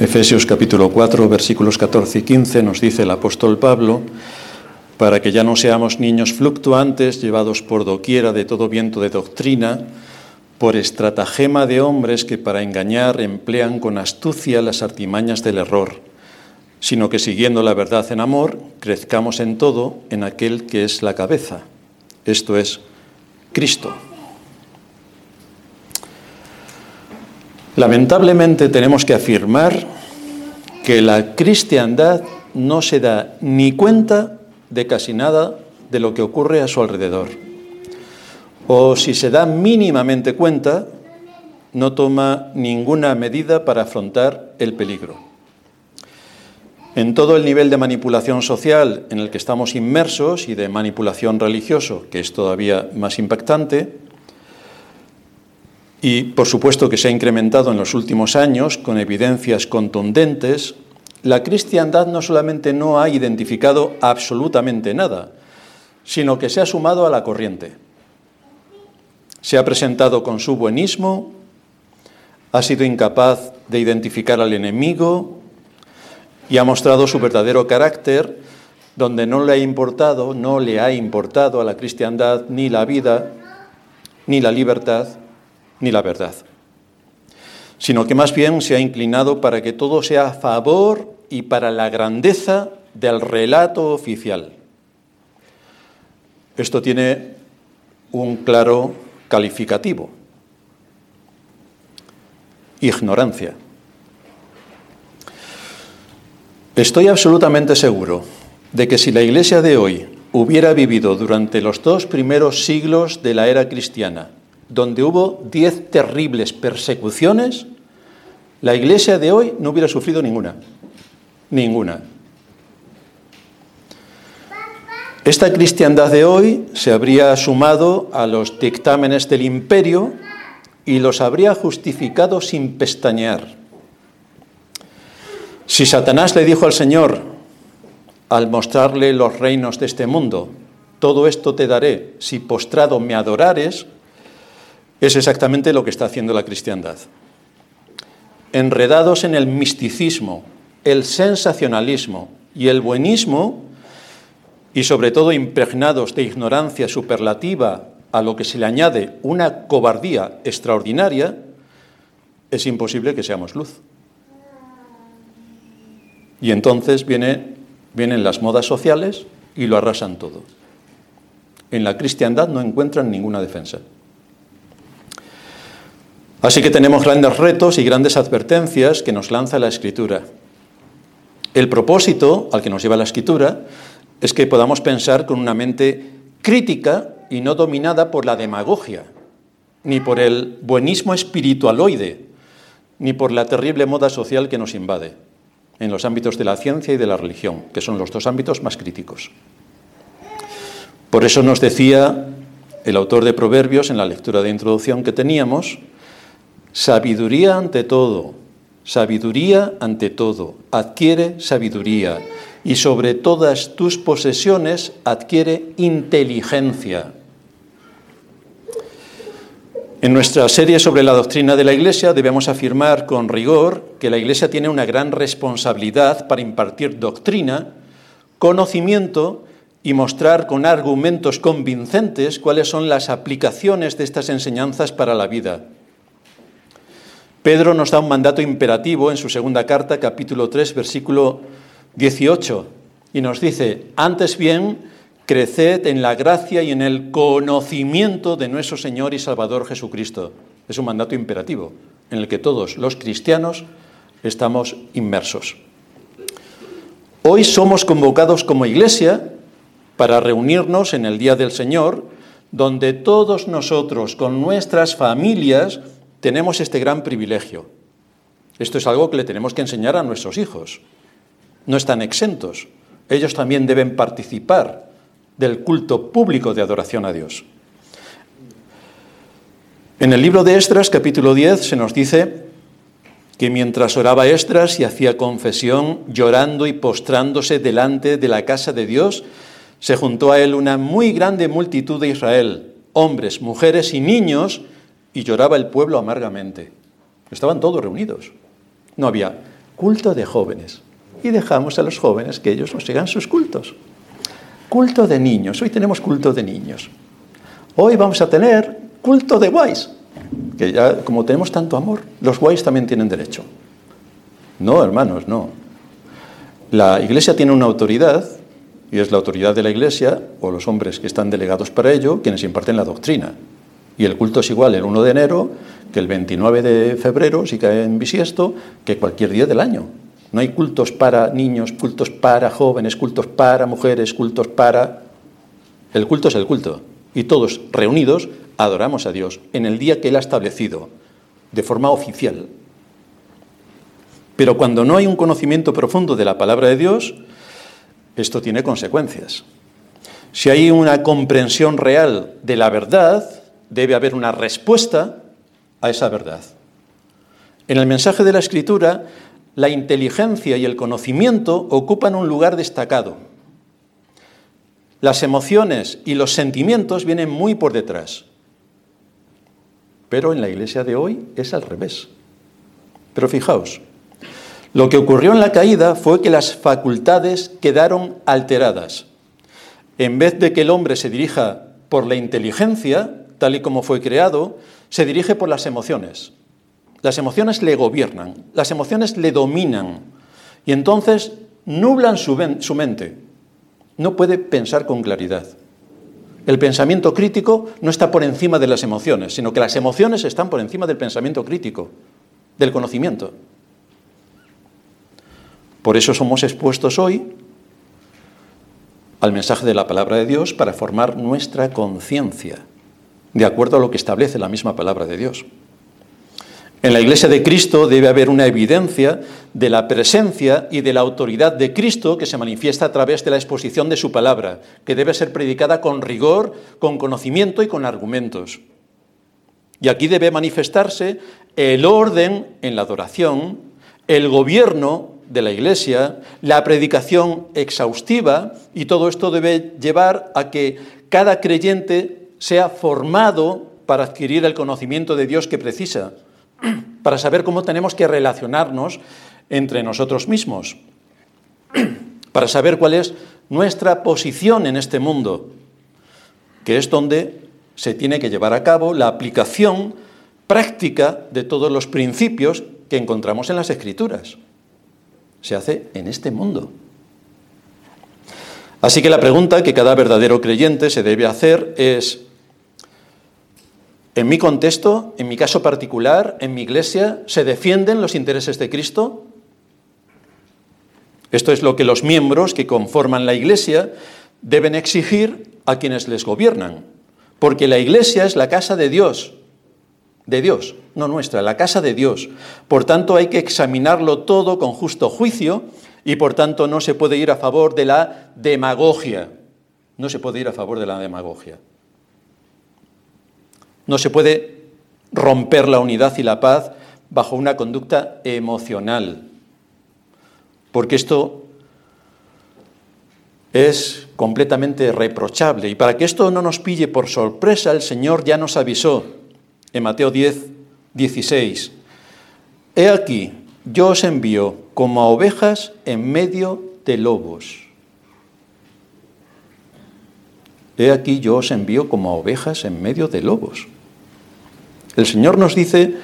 Efesios capítulo 4, versículos 14 y 15 nos dice el apóstol Pablo, para que ya no seamos niños fluctuantes, llevados por doquiera de todo viento de doctrina, por estratagema de hombres que para engañar emplean con astucia las artimañas del error, sino que siguiendo la verdad en amor, crezcamos en todo en aquel que es la cabeza, esto es Cristo. Lamentablemente tenemos que afirmar que la cristiandad no se da ni cuenta de casi nada de lo que ocurre a su alrededor. O si se da mínimamente cuenta, no toma ninguna medida para afrontar el peligro. En todo el nivel de manipulación social en el que estamos inmersos y de manipulación religioso, que es todavía más impactante, y por supuesto que se ha incrementado en los últimos años con evidencias contundentes, la cristiandad no solamente no ha identificado absolutamente nada, sino que se ha sumado a la corriente. Se ha presentado con su buenismo, ha sido incapaz de identificar al enemigo y ha mostrado su verdadero carácter, donde no le ha importado, no le ha importado a la cristiandad ni la vida, ni la libertad, ni la verdad, sino que más bien se ha inclinado para que todo sea a favor y para la grandeza del relato oficial. Esto tiene un claro calificativo, ignorancia. Estoy absolutamente seguro de que si la Iglesia de hoy hubiera vivido durante los dos primeros siglos de la era cristiana donde hubo diez terribles persecuciones, la iglesia de hoy no hubiera sufrido ninguna. Ninguna. Esta cristiandad de hoy se habría sumado a los dictámenes del imperio y los habría justificado sin pestañear. Si Satanás le dijo al Señor, al mostrarle los reinos de este mundo, todo esto te daré si postrado me adorares, es exactamente lo que está haciendo la cristiandad. Enredados en el misticismo, el sensacionalismo y el buenismo, y sobre todo impregnados de ignorancia superlativa a lo que se le añade una cobardía extraordinaria, es imposible que seamos luz. Y entonces vienen las modas sociales y lo arrasan todo. En la cristiandad no encuentran ninguna defensa. Así que tenemos grandes retos y grandes advertencias que nos lanza la Escritura. El propósito al que nos lleva la Escritura es que podamos pensar con una mente crítica y no dominada por la demagogia, ni por el buenismo espiritualoide, ni por la terrible moda social que nos invade en los ámbitos de la ciencia y de la religión, que son los dos ámbitos más críticos. Por eso nos decía el autor de Proverbios en la lectura de introducción que teníamos, Sabiduría ante todo, sabiduría ante todo, adquiere sabiduría y sobre todas tus posesiones adquiere inteligencia. En nuestra serie sobre la doctrina de la Iglesia debemos afirmar con rigor que la Iglesia tiene una gran responsabilidad para impartir doctrina, conocimiento y mostrar con argumentos convincentes cuáles son las aplicaciones de estas enseñanzas para la vida. Pedro nos da un mandato imperativo en su segunda carta, capítulo 3, versículo 18, y nos dice, antes bien, creced en la gracia y en el conocimiento de nuestro Señor y Salvador Jesucristo. Es un mandato imperativo en el que todos los cristianos estamos inmersos. Hoy somos convocados como iglesia para reunirnos en el Día del Señor, donde todos nosotros con nuestras familias tenemos este gran privilegio. Esto es algo que le tenemos que enseñar a nuestros hijos. No están exentos. Ellos también deben participar del culto público de adoración a Dios. En el libro de Estras, capítulo 10, se nos dice que mientras oraba Estras y hacía confesión, llorando y postrándose delante de la casa de Dios, se juntó a él una muy grande multitud de Israel, hombres, mujeres y niños, y lloraba el pueblo amargamente. Estaban todos reunidos. No había culto de jóvenes. Y dejamos a los jóvenes que ellos nos sigan sus cultos. Culto de niños. Hoy tenemos culto de niños. Hoy vamos a tener culto de guays. Que ya, como tenemos tanto amor, los guays también tienen derecho. No, hermanos, no. La iglesia tiene una autoridad, y es la autoridad de la iglesia, o los hombres que están delegados para ello, quienes imparten la doctrina. Y el culto es igual el 1 de enero que el 29 de febrero, si cae en bisiesto, que cualquier día del año. No hay cultos para niños, cultos para jóvenes, cultos para mujeres, cultos para... El culto es el culto. Y todos reunidos adoramos a Dios en el día que Él ha establecido, de forma oficial. Pero cuando no hay un conocimiento profundo de la palabra de Dios, esto tiene consecuencias. Si hay una comprensión real de la verdad, debe haber una respuesta a esa verdad. En el mensaje de la Escritura, la inteligencia y el conocimiento ocupan un lugar destacado. Las emociones y los sentimientos vienen muy por detrás. Pero en la iglesia de hoy es al revés. Pero fijaos, lo que ocurrió en la caída fue que las facultades quedaron alteradas. En vez de que el hombre se dirija por la inteligencia, tal y como fue creado, se dirige por las emociones. Las emociones le gobiernan, las emociones le dominan y entonces nublan su, mente. No puede pensar con claridad. El pensamiento crítico no está por encima de las emociones, sino que las emociones están por encima del pensamiento crítico, del conocimiento. Por eso somos expuestos hoy al mensaje de la palabra de Dios para formar nuestra conciencia, de acuerdo a lo que establece la misma palabra de Dios. En la Iglesia de Cristo debe haber una evidencia de la presencia y de la autoridad de Cristo que se manifiesta a través de la exposición de su palabra, que debe ser predicada con rigor, con conocimiento y con argumentos. Y aquí debe manifestarse el orden en la adoración, el gobierno de la Iglesia, la predicación exhaustiva, y todo esto debe llevar a que cada creyente sea formado para adquirir el conocimiento de Dios que precisa, para saber cómo tenemos que relacionarnos entre nosotros mismos, para saber cuál es nuestra posición en este mundo, que es donde se tiene que llevar a cabo la aplicación práctica de todos los principios que encontramos en las Escrituras se hace en este mundo. Así que la pregunta que cada verdadero creyente se debe hacer es, en mi contexto, en mi caso particular, en mi iglesia, ¿se defienden los intereses de Cristo? Esto es lo que los miembros que conforman la iglesia deben exigir a quienes les gobiernan, porque la iglesia es la casa de Dios, de Dios, no nuestra, la casa de Dios. Por tanto, hay que examinarlo todo con justo juicio y por tanto no se puede ir a favor de la demagogia. No se puede ir a favor de la demagogia. No se puede romper la unidad y la paz bajo una conducta emocional, porque esto es completamente reprochable. Y para que esto no nos pille por sorpresa, el Señor ya nos avisó en Mateo 10, 16. He aquí, yo os envío como a ovejas en medio de lobos. He aquí, yo os envío como a ovejas en medio de lobos. El Señor nos dice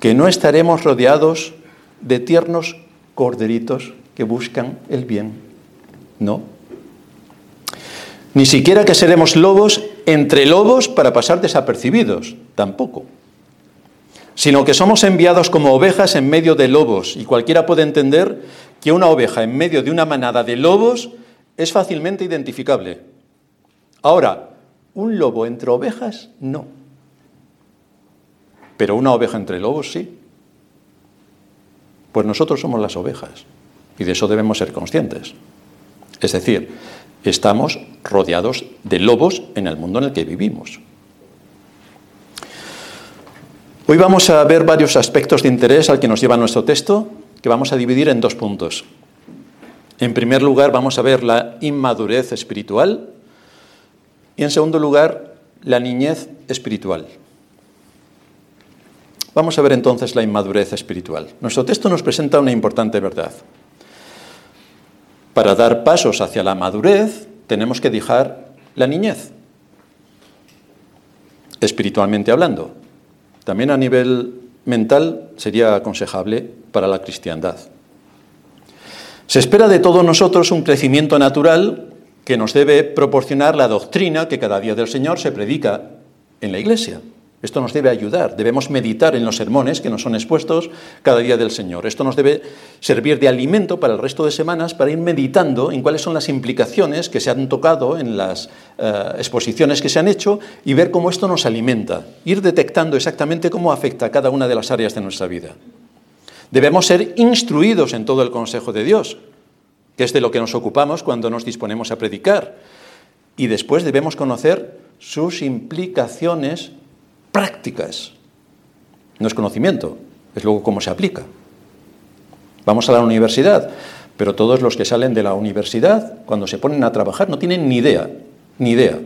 que no estaremos rodeados de tiernos corderitos que buscan el bien. No. Ni siquiera que seremos lobos entre lobos para pasar desapercibidos, tampoco. Sino que somos enviados como ovejas en medio de lobos, y cualquiera puede entender que una oveja en medio de una manada de lobos es fácilmente identificable. Ahora, un lobo entre ovejas, no. Pero una oveja entre lobos, sí. Pues nosotros somos las ovejas, y de eso debemos ser conscientes. Es decir, estamos rodeados de lobos en el mundo en el que vivimos. Hoy vamos a ver varios aspectos de interés al que nos lleva nuestro texto, que vamos a dividir en dos puntos. En primer lugar, vamos a ver la inmadurez espiritual y en segundo lugar, la niñez espiritual. Vamos a ver entonces la inmadurez espiritual. Nuestro texto nos presenta una importante verdad. Para dar pasos hacia la madurez tenemos que dejar la niñez, espiritualmente hablando. También a nivel mental sería aconsejable para la cristiandad. Se espera de todos nosotros un crecimiento natural que nos debe proporcionar la doctrina que cada día del Señor se predica en la Iglesia. Esto nos debe ayudar. Debemos meditar en los sermones que nos son expuestos cada día del Señor. Esto nos debe servir de alimento para el resto de semanas para ir meditando en cuáles son las implicaciones que se han tocado en las eh, exposiciones que se han hecho y ver cómo esto nos alimenta. Ir detectando exactamente cómo afecta a cada una de las áreas de nuestra vida. Debemos ser instruidos en todo el consejo de Dios, que es de lo que nos ocupamos cuando nos disponemos a predicar. Y después debemos conocer sus implicaciones prácticas. No es conocimiento, es luego cómo se aplica. Vamos a la universidad, pero todos los que salen de la universidad, cuando se ponen a trabajar, no tienen ni idea, ni idea.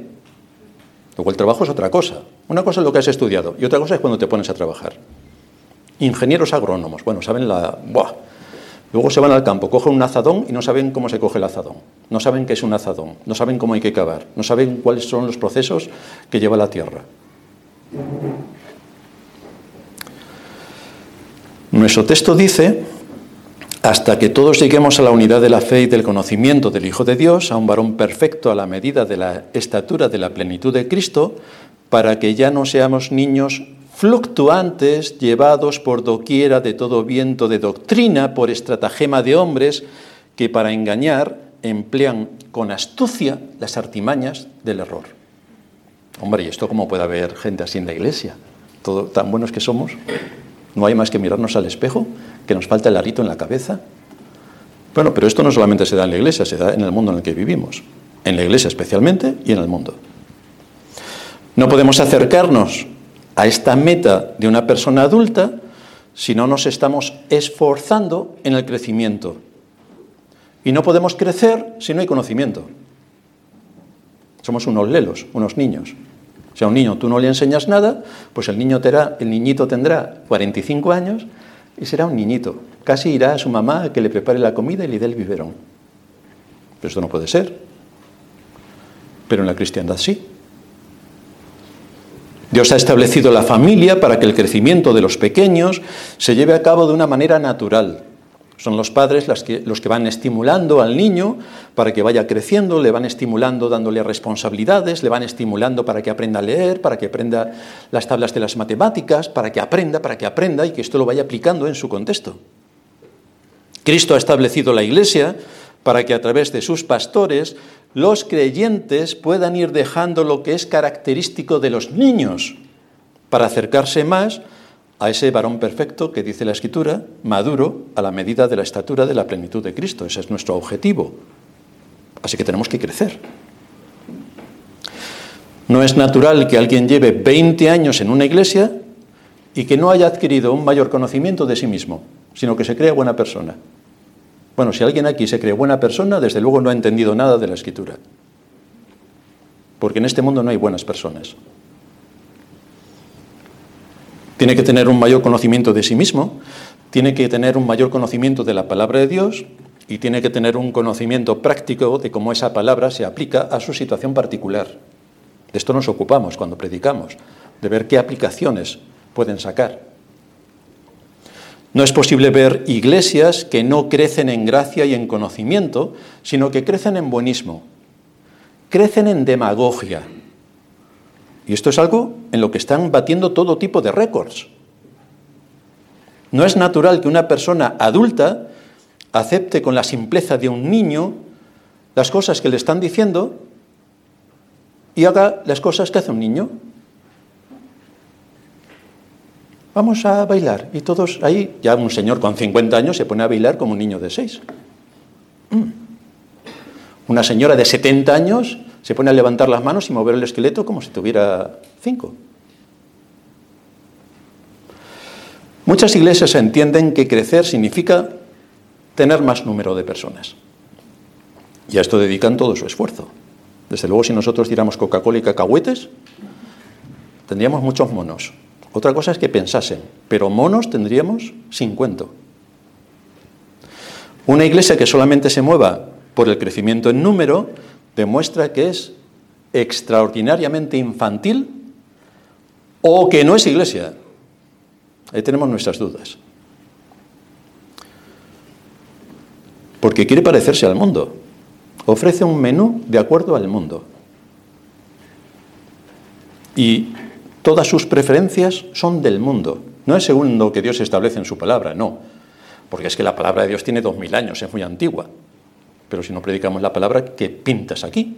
Luego el trabajo es otra cosa. Una cosa es lo que has estudiado y otra cosa es cuando te pones a trabajar. Ingenieros agrónomos, bueno, saben la... Buah. Luego se van al campo, cogen un azadón y no saben cómo se coge el azadón. No saben qué es un azadón, no saben cómo hay que cavar, no saben cuáles son los procesos que lleva la tierra. Nuestro texto dice, hasta que todos lleguemos a la unidad de la fe y del conocimiento del Hijo de Dios, a un varón perfecto a la medida de la estatura de la plenitud de Cristo, para que ya no seamos niños fluctuantes, llevados por doquiera de todo viento de doctrina, por estratagema de hombres que para engañar emplean con astucia las artimañas del error. Hombre, ¿y esto cómo puede haber gente así en la iglesia? Todo, tan buenos que somos. No hay más que mirarnos al espejo, que nos falta el arito en la cabeza. Bueno, pero esto no solamente se da en la iglesia, se da en el mundo en el que vivimos. En la iglesia especialmente y en el mundo. No podemos acercarnos a esta meta de una persona adulta si no nos estamos esforzando en el crecimiento. Y no podemos crecer si no hay conocimiento. Somos unos lelos, unos niños. Si a un niño tú no le enseñas nada, pues el, niño tendrá, el niñito tendrá 45 años y será un niñito. Casi irá a su mamá a que le prepare la comida y le dé el biberón. Pero esto no puede ser. Pero en la cristiandad sí. Dios ha establecido la familia para que el crecimiento de los pequeños se lleve a cabo de una manera natural, son los padres los que, los que van estimulando al niño para que vaya creciendo, le van estimulando dándole responsabilidades, le van estimulando para que aprenda a leer, para que aprenda las tablas de las matemáticas, para que aprenda, para que aprenda y que esto lo vaya aplicando en su contexto. Cristo ha establecido la Iglesia para que a través de sus pastores los creyentes puedan ir dejando lo que es característico de los niños para acercarse más a ese varón perfecto que dice la Escritura, maduro a la medida de la estatura de la plenitud de Cristo. Ese es nuestro objetivo. Así que tenemos que crecer. No es natural que alguien lleve 20 años en una iglesia y que no haya adquirido un mayor conocimiento de sí mismo, sino que se crea buena persona. Bueno, si alguien aquí se cree buena persona, desde luego no ha entendido nada de la escritura. Porque en este mundo no hay buenas personas. Tiene que tener un mayor conocimiento de sí mismo, tiene que tener un mayor conocimiento de la palabra de Dios y tiene que tener un conocimiento práctico de cómo esa palabra se aplica a su situación particular. De esto nos ocupamos cuando predicamos, de ver qué aplicaciones pueden sacar. No es posible ver iglesias que no crecen en gracia y en conocimiento, sino que crecen en buenismo, crecen en demagogia, y esto es algo en lo que están batiendo todo tipo de récords. No es natural que una persona adulta acepte con la simpleza de un niño las cosas que le están diciendo y haga las cosas que hace un niño. Vamos a bailar. Y todos ahí, ya un señor con 50 años se pone a bailar como un niño de 6. Mm. Una señora de 70 años se pone a levantar las manos y mover el esqueleto como si tuviera cinco. Muchas iglesias entienden que crecer significa tener más número de personas. Y a esto dedican todo su esfuerzo. Desde luego, si nosotros tiramos Coca-Cola y cacahuetes, tendríamos muchos monos. Otra cosa es que pensasen, pero monos tendríamos 50. Una iglesia que solamente se mueva por el crecimiento en número demuestra que es extraordinariamente infantil o que no es iglesia. Ahí tenemos nuestras dudas. Porque quiere parecerse al mundo. Ofrece un menú de acuerdo al mundo. Y todas sus preferencias son del mundo. No es según lo que Dios establece en su palabra, no. Porque es que la palabra de Dios tiene dos mil años, es muy antigua. Pero si no predicamos la palabra, ¿qué pintas aquí?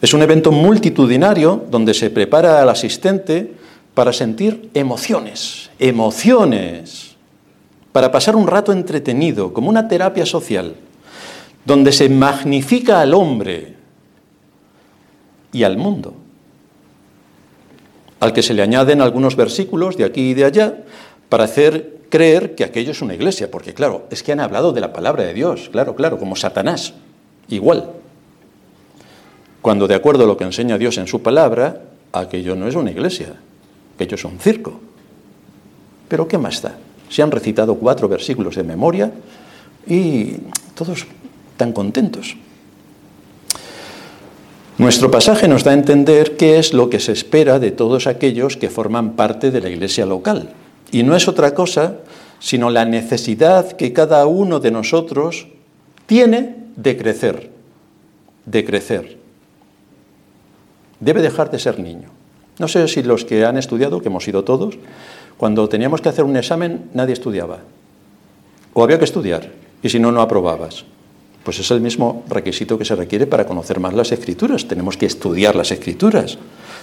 Es un evento multitudinario donde se prepara al asistente para sentir emociones, emociones, para pasar un rato entretenido, como una terapia social, donde se magnifica al hombre y al mundo, al que se le añaden algunos versículos de aquí y de allá para hacer creer que aquello es una iglesia, porque claro, es que han hablado de la palabra de Dios, claro, claro, como Satanás, igual. Cuando de acuerdo a lo que enseña Dios en su palabra, aquello no es una iglesia, aquello es un circo. Pero ¿qué más da? Se han recitado cuatro versículos de memoria y todos tan contentos. Nuestro pasaje nos da a entender qué es lo que se espera de todos aquellos que forman parte de la iglesia local. Y no es otra cosa sino la necesidad que cada uno de nosotros tiene de crecer, de crecer debe dejar de ser niño. No sé si los que han estudiado, que hemos sido todos, cuando teníamos que hacer un examen nadie estudiaba. O había que estudiar, y si no, no aprobabas. Pues es el mismo requisito que se requiere para conocer más las escrituras. Tenemos que estudiar las escrituras.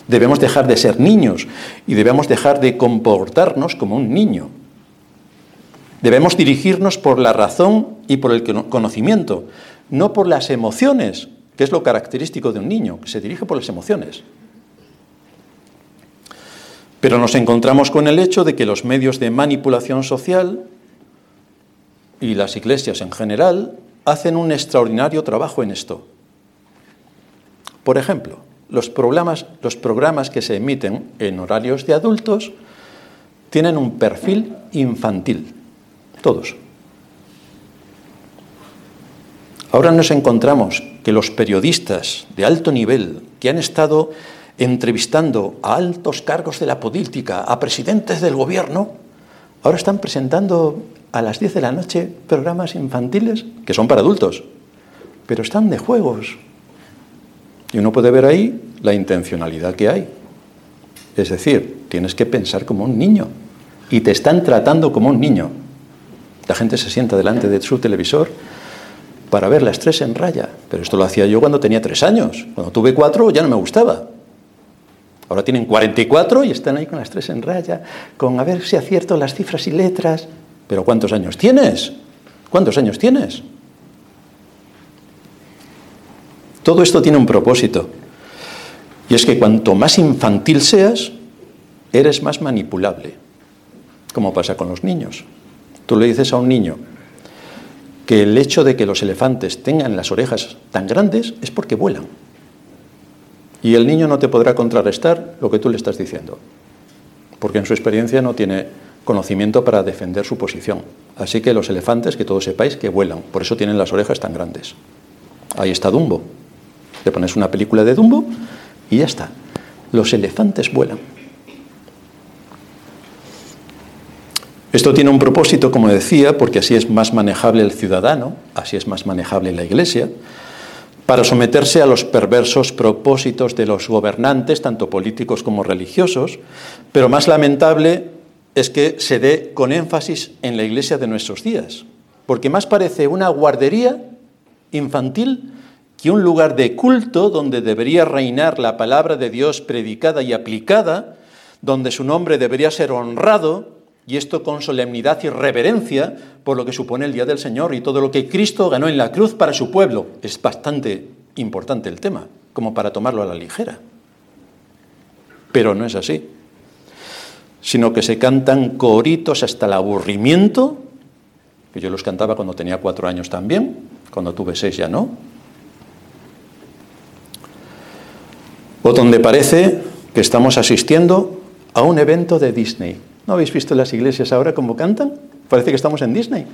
Debemos dejar de ser niños y debemos dejar de comportarnos como un niño. Debemos dirigirnos por la razón y por el conocimiento, no por las emociones, que es lo característico de un niño, que se dirige por las emociones. Pero nos encontramos con el hecho de que los medios de manipulación social y las iglesias en general hacen un extraordinario trabajo en esto. Por ejemplo, los programas, que se emiten en horarios de adultos tienen un perfil infantil, todos. Ahora nos encontramos que los periodistas de alto nivel que han estado entrevistando a altos cargos de la política, a presidentes del gobierno, ahora están presentando a las 10 de la noche programas infantiles que son para adultos, pero están de juegos. Y uno puede ver ahí la intencionalidad que hay. Es decir, tienes que pensar como un niño y te están tratando como un niño. La gente se sienta delante de su televisor para ver las tres en raya. Pero esto lo hacía yo cuando tenía tres años. Cuando tuve cuatro ya no me gustaba. Ahora tienen 44 y están ahí con las tres en raya, con a ver si acierto las cifras y letras. Pero ¿cuántos años tienes? ¿Cuántos años tienes? Todo esto tiene un propósito. Y es que cuanto más infantil seas, eres más manipulable. Como pasa con los niños. Tú le dices a un niño, que el hecho de que los elefantes tengan las orejas tan grandes es porque vuelan. Y el niño no te podrá contrarrestar lo que tú le estás diciendo, porque en su experiencia no tiene conocimiento para defender su posición. Así que los elefantes, que todos sepáis, que vuelan, por eso tienen las orejas tan grandes. Ahí está Dumbo. Le pones una película de Dumbo y ya está. Los elefantes vuelan. Esto tiene un propósito, como decía, porque así es más manejable el ciudadano, así es más manejable la Iglesia, para someterse a los perversos propósitos de los gobernantes, tanto políticos como religiosos, pero más lamentable es que se dé con énfasis en la Iglesia de nuestros días, porque más parece una guardería infantil que un lugar de culto donde debería reinar la palabra de Dios predicada y aplicada, donde su nombre debería ser honrado, y esto con solemnidad y reverencia por lo que supone el Día del Señor y todo lo que Cristo ganó en la cruz para su pueblo. Es bastante importante el tema, como para tomarlo a la ligera. Pero no es así, sino que se cantan coritos hasta el aburrimiento, que yo los cantaba cuando tenía cuatro años también, cuando tuve seis ya no. o donde parece que estamos asistiendo a un evento de Disney. ¿No habéis visto las iglesias ahora cómo cantan? Parece que estamos en Disney.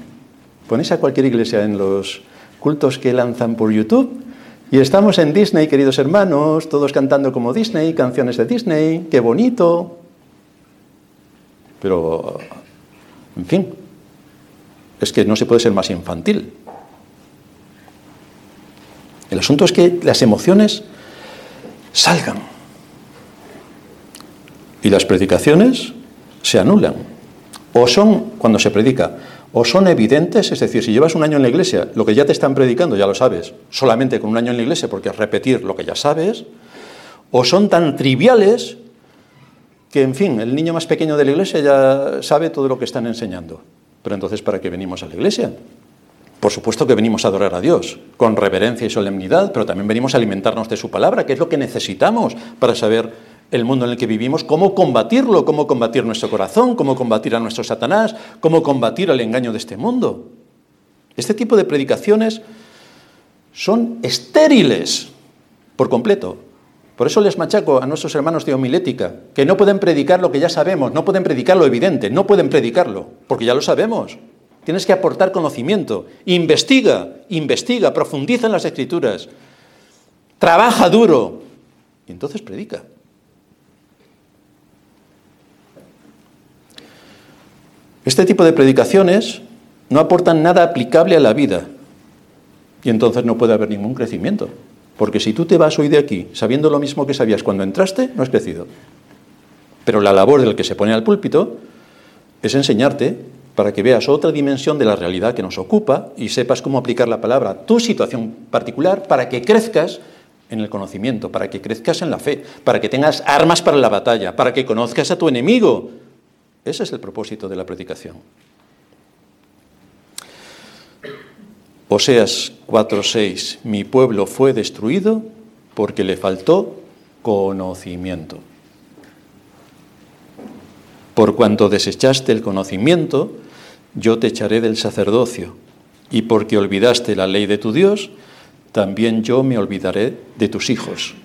Ponéis a cualquier iglesia en los cultos que lanzan por YouTube y estamos en Disney, queridos hermanos, todos cantando como Disney, canciones de Disney, qué bonito. Pero, en fin, es que no se puede ser más infantil. El asunto es que las emociones salgan y las predicaciones se anulan. O son, cuando se predica, o son evidentes, es decir, si llevas un año en la iglesia, lo que ya te están predicando ya lo sabes, solamente con un año en la iglesia, porque es repetir lo que ya sabes, o son tan triviales que, en fin, el niño más pequeño de la iglesia ya sabe todo lo que están enseñando. Pero entonces, ¿para qué venimos a la iglesia? Por supuesto que venimos a adorar a Dios, con reverencia y solemnidad, pero también venimos a alimentarnos de su palabra, que es lo que necesitamos para saber el mundo en el que vivimos, cómo combatirlo, cómo combatir nuestro corazón, cómo combatir a nuestro Satanás, cómo combatir el engaño de este mundo. Este tipo de predicaciones son estériles por completo. Por eso les machaco a nuestros hermanos de homilética, que no pueden predicar lo que ya sabemos, no pueden predicar lo evidente, no pueden predicarlo, porque ya lo sabemos. Tienes que aportar conocimiento. Investiga, investiga, profundiza en las escrituras. Trabaja duro. Y entonces predica. Este tipo de predicaciones no aportan nada aplicable a la vida y entonces no puede haber ningún crecimiento. Porque si tú te vas hoy de aquí sabiendo lo mismo que sabías cuando entraste, no has crecido. Pero la labor del que se pone al púlpito es enseñarte para que veas otra dimensión de la realidad que nos ocupa y sepas cómo aplicar la palabra a tu situación particular para que crezcas en el conocimiento, para que crezcas en la fe, para que tengas armas para la batalla, para que conozcas a tu enemigo, ese es el propósito de la predicación. Oseas 4:6, mi pueblo fue destruido porque le faltó conocimiento. Por cuanto desechaste el conocimiento, yo te echaré del sacerdocio, y porque olvidaste la ley de tu Dios, también yo me olvidaré de tus hijos.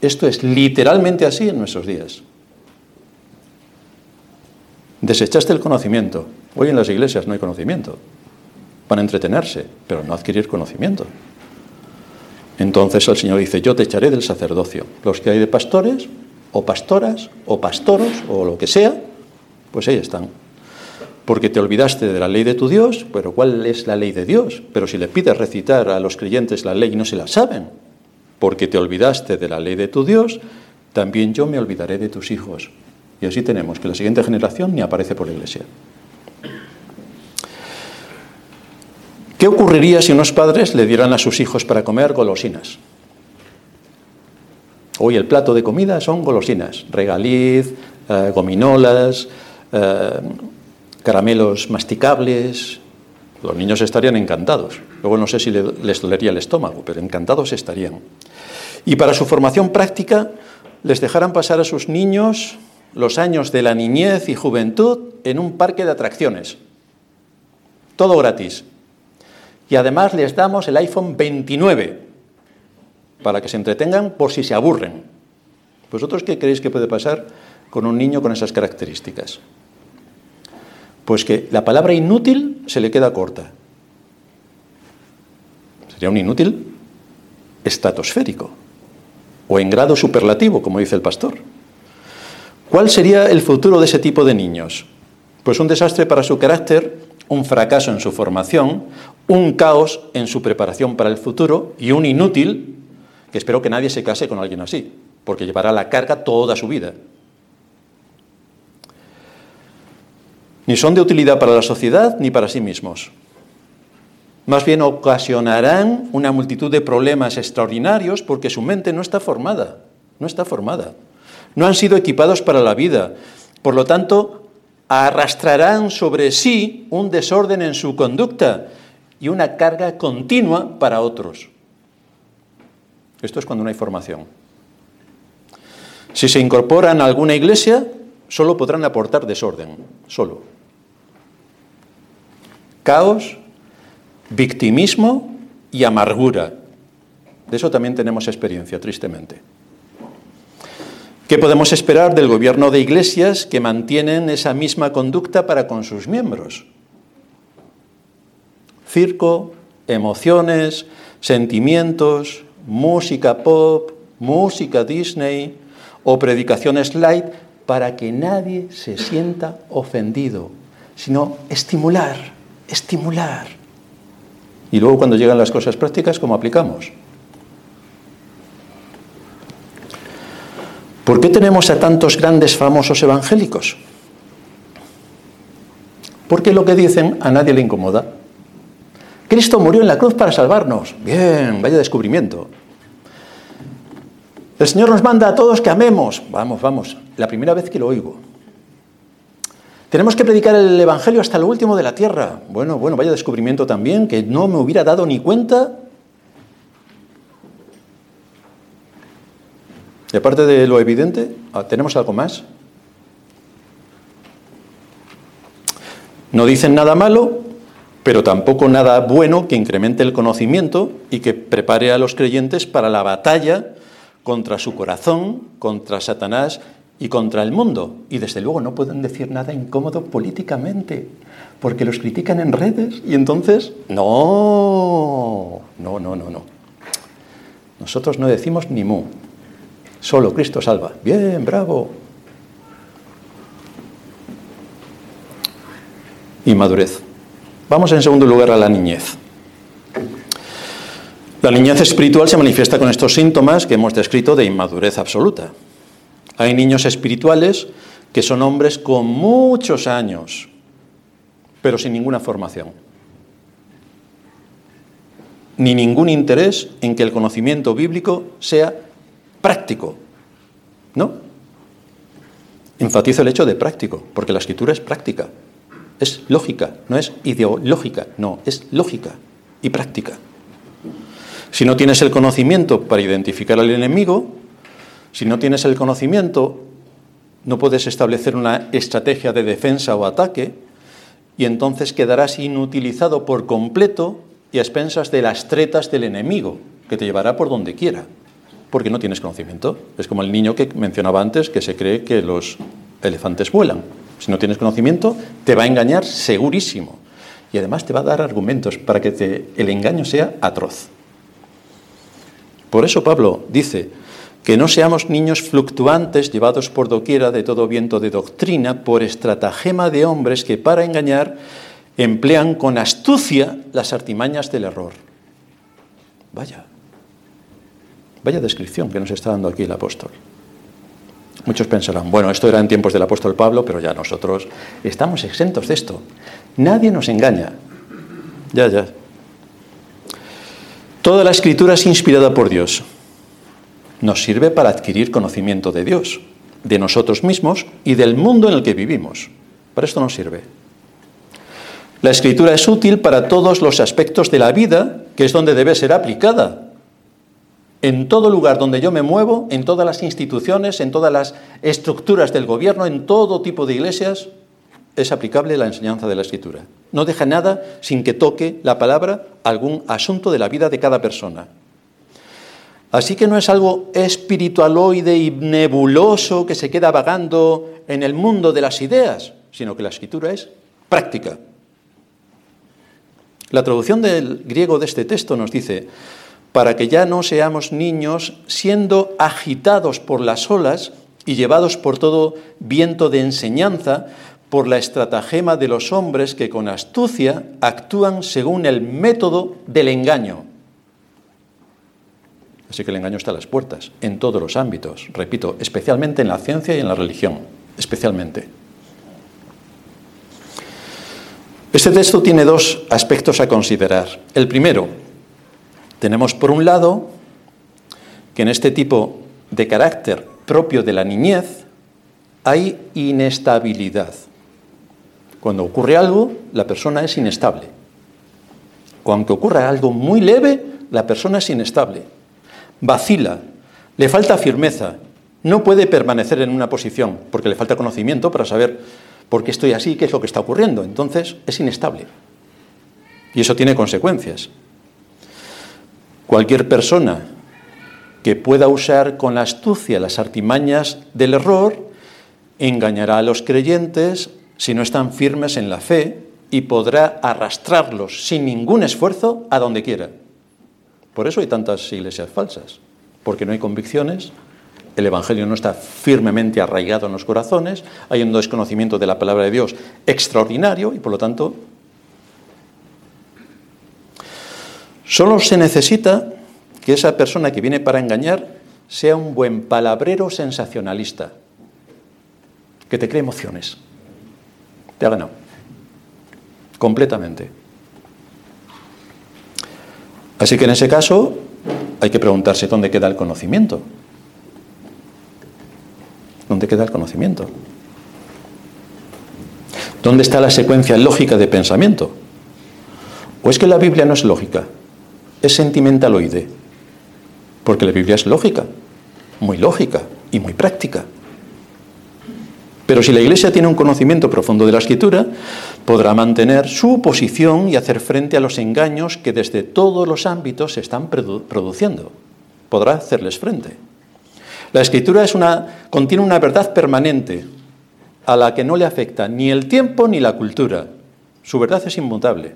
Esto es literalmente así en nuestros días. Desechaste el conocimiento. Hoy en las iglesias no hay conocimiento. Van a entretenerse, pero no adquirir conocimiento. Entonces el Señor dice, yo te echaré del sacerdocio. Los que hay de pastores, o pastoras, o pastoros, o lo que sea, pues ahí están. Porque te olvidaste de la ley de tu Dios, pero ¿cuál es la ley de Dios? Pero si le pides recitar a los creyentes la ley, no se la saben. Porque te olvidaste de la ley de tu Dios, también yo me olvidaré de tus hijos. Y así tenemos que la siguiente generación ni aparece por la iglesia. ¿Qué ocurriría si unos padres le dieran a sus hijos para comer golosinas? Hoy el plato de comida son golosinas, regaliz, eh, gominolas, eh, caramelos masticables. Los niños estarían encantados. Luego no sé si les dolería el estómago, pero encantados estarían. Y para su formación práctica les dejarán pasar a sus niños los años de la niñez y juventud en un parque de atracciones. Todo gratis. Y además les damos el iPhone 29 para que se entretengan por si se aburren. ¿Vosotros qué creéis que puede pasar con un niño con esas características? Pues que la palabra inútil se le queda corta. Sería un inútil estratosférico o en grado superlativo, como dice el pastor. ¿Cuál sería el futuro de ese tipo de niños? Pues un desastre para su carácter, un fracaso en su formación, un caos en su preparación para el futuro y un inútil, que espero que nadie se case con alguien así, porque llevará la carga toda su vida. Ni son de utilidad para la sociedad ni para sí mismos. Más bien ocasionarán una multitud de problemas extraordinarios porque su mente no está formada, no está formada no han sido equipados para la vida. Por lo tanto, arrastrarán sobre sí un desorden en su conducta y una carga continua para otros. Esto es cuando no hay formación. Si se incorporan a alguna iglesia, solo podrán aportar desorden, solo. Caos, victimismo y amargura. De eso también tenemos experiencia, tristemente. ¿Qué podemos esperar del gobierno de iglesias que mantienen esa misma conducta para con sus miembros? Circo, emociones, sentimientos, música pop, música Disney o predicaciones light para que nadie se sienta ofendido, sino estimular, estimular. Y luego cuando llegan las cosas prácticas, ¿cómo aplicamos? ¿Por qué tenemos a tantos grandes famosos evangélicos? Porque lo que dicen a nadie le incomoda. Cristo murió en la cruz para salvarnos. Bien, vaya descubrimiento. El Señor nos manda a todos que amemos. Vamos, vamos, la primera vez que lo oigo. Tenemos que predicar el Evangelio hasta lo último de la tierra. Bueno, bueno, vaya descubrimiento también, que no me hubiera dado ni cuenta Y aparte de lo evidente, ah, ¿tenemos algo más? No dicen nada malo, pero tampoco nada bueno que incremente el conocimiento y que prepare a los creyentes para la batalla contra su corazón, contra Satanás y contra el mundo. Y desde luego no pueden decir nada incómodo políticamente, porque los critican en redes y entonces, no, no, no, no, no. Nosotros no decimos ni mu. Solo Cristo salva. Bien, bravo. Y madurez. Vamos en segundo lugar a la niñez. La niñez espiritual se manifiesta con estos síntomas que hemos descrito de inmadurez absoluta. Hay niños espirituales que son hombres con muchos años, pero sin ninguna formación, ni ningún interés en que el conocimiento bíblico sea práctico. ¿No? Enfatizo el hecho de práctico, porque la escritura es práctica. Es lógica, no es ideológica, no, es lógica y práctica. Si no tienes el conocimiento para identificar al enemigo, si no tienes el conocimiento, no puedes establecer una estrategia de defensa o ataque y entonces quedarás inutilizado por completo y a expensas de las tretas del enemigo, que te llevará por donde quiera porque no tienes conocimiento. Es como el niño que mencionaba antes que se cree que los elefantes vuelan. Si no tienes conocimiento, te va a engañar segurísimo. Y además te va a dar argumentos para que el engaño sea atroz. Por eso Pablo dice que no seamos niños fluctuantes llevados por doquiera de todo viento de doctrina por estratagema de hombres que para engañar emplean con astucia las artimañas del error. Vaya, Vaya descripción que nos está dando aquí el apóstol. Muchos pensarán, bueno, esto era en tiempos del apóstol Pablo, pero ya nosotros estamos exentos de esto. Nadie nos engaña. Ya, ya. Toda la escritura es inspirada por Dios. Nos sirve para adquirir conocimiento de Dios, de nosotros mismos y del mundo en el que vivimos. Para esto nos sirve. La escritura es útil para todos los aspectos de la vida, que es donde debe ser aplicada, en todo lugar donde yo me muevo, en todas las instituciones, en todas las estructuras del gobierno, en todo tipo de iglesias, es aplicable la enseñanza de la Escritura. No deja nada sin que toque la palabra algún asunto de la vida de cada persona. Así que no es algo espiritualoide y nebuloso que se queda vagando en el mundo de las ideas, sino que la escritura es práctica. La traducción del griego de este texto nos dice, para que ya no seamos niños siendo agitados por las olas y llevados por todo viento de enseñanza, por la estratagema de los hombres que con astucia actúan según el método del engaño. Así que el engaño está a las puertas, en todos los ámbitos, repito, especialmente en la ciencia y en la religión, especialmente. Este texto tiene dos aspectos a considerar. El primero, tenemos por un lado que en este tipo de carácter propio de la niñez hay inestabilidad. Cuando ocurre algo, la persona es inestable. Cuando ocurre algo muy leve, la persona es inestable. Vacila, le falta firmeza, no puede permanecer en una posición porque le falta conocimiento para saber por qué estoy así, qué es lo que está ocurriendo. Entonces es inestable. Y eso tiene consecuencias. Cualquier persona que pueda usar con la astucia las artimañas del error, engañará a los creyentes si no están firmes en la fe y podrá arrastrarlos sin ningún esfuerzo a donde quiera. Por eso hay tantas iglesias falsas, porque no hay convicciones, el Evangelio no está firmemente arraigado en los corazones, hay un desconocimiento de la palabra de Dios extraordinario y por lo tanto solo se necesita que esa persona que viene para engañar sea un buen palabrero sensacionalista, que te cree emociones. Te ha ganado. Completamente. Así que en ese caso hay que preguntarse dónde queda el conocimiento. ¿Dónde queda el conocimiento? ¿Dónde está la secuencia lógica de pensamiento? ¿O es que la Biblia no es lógica? Es sentimentaloide. Porque la Biblia es lógica, muy lógica y muy práctica. Pero si la Iglesia tiene un conocimiento profundo de la Escritura, podrá mantener su posición y hacer frente a los engaños que desde todos los ámbitos se están produciendo. Podrá hacerles frente. La Escritura es una, contiene una verdad permanente a la que no le afecta ni el tiempo ni la cultura. Su verdad es inmutable.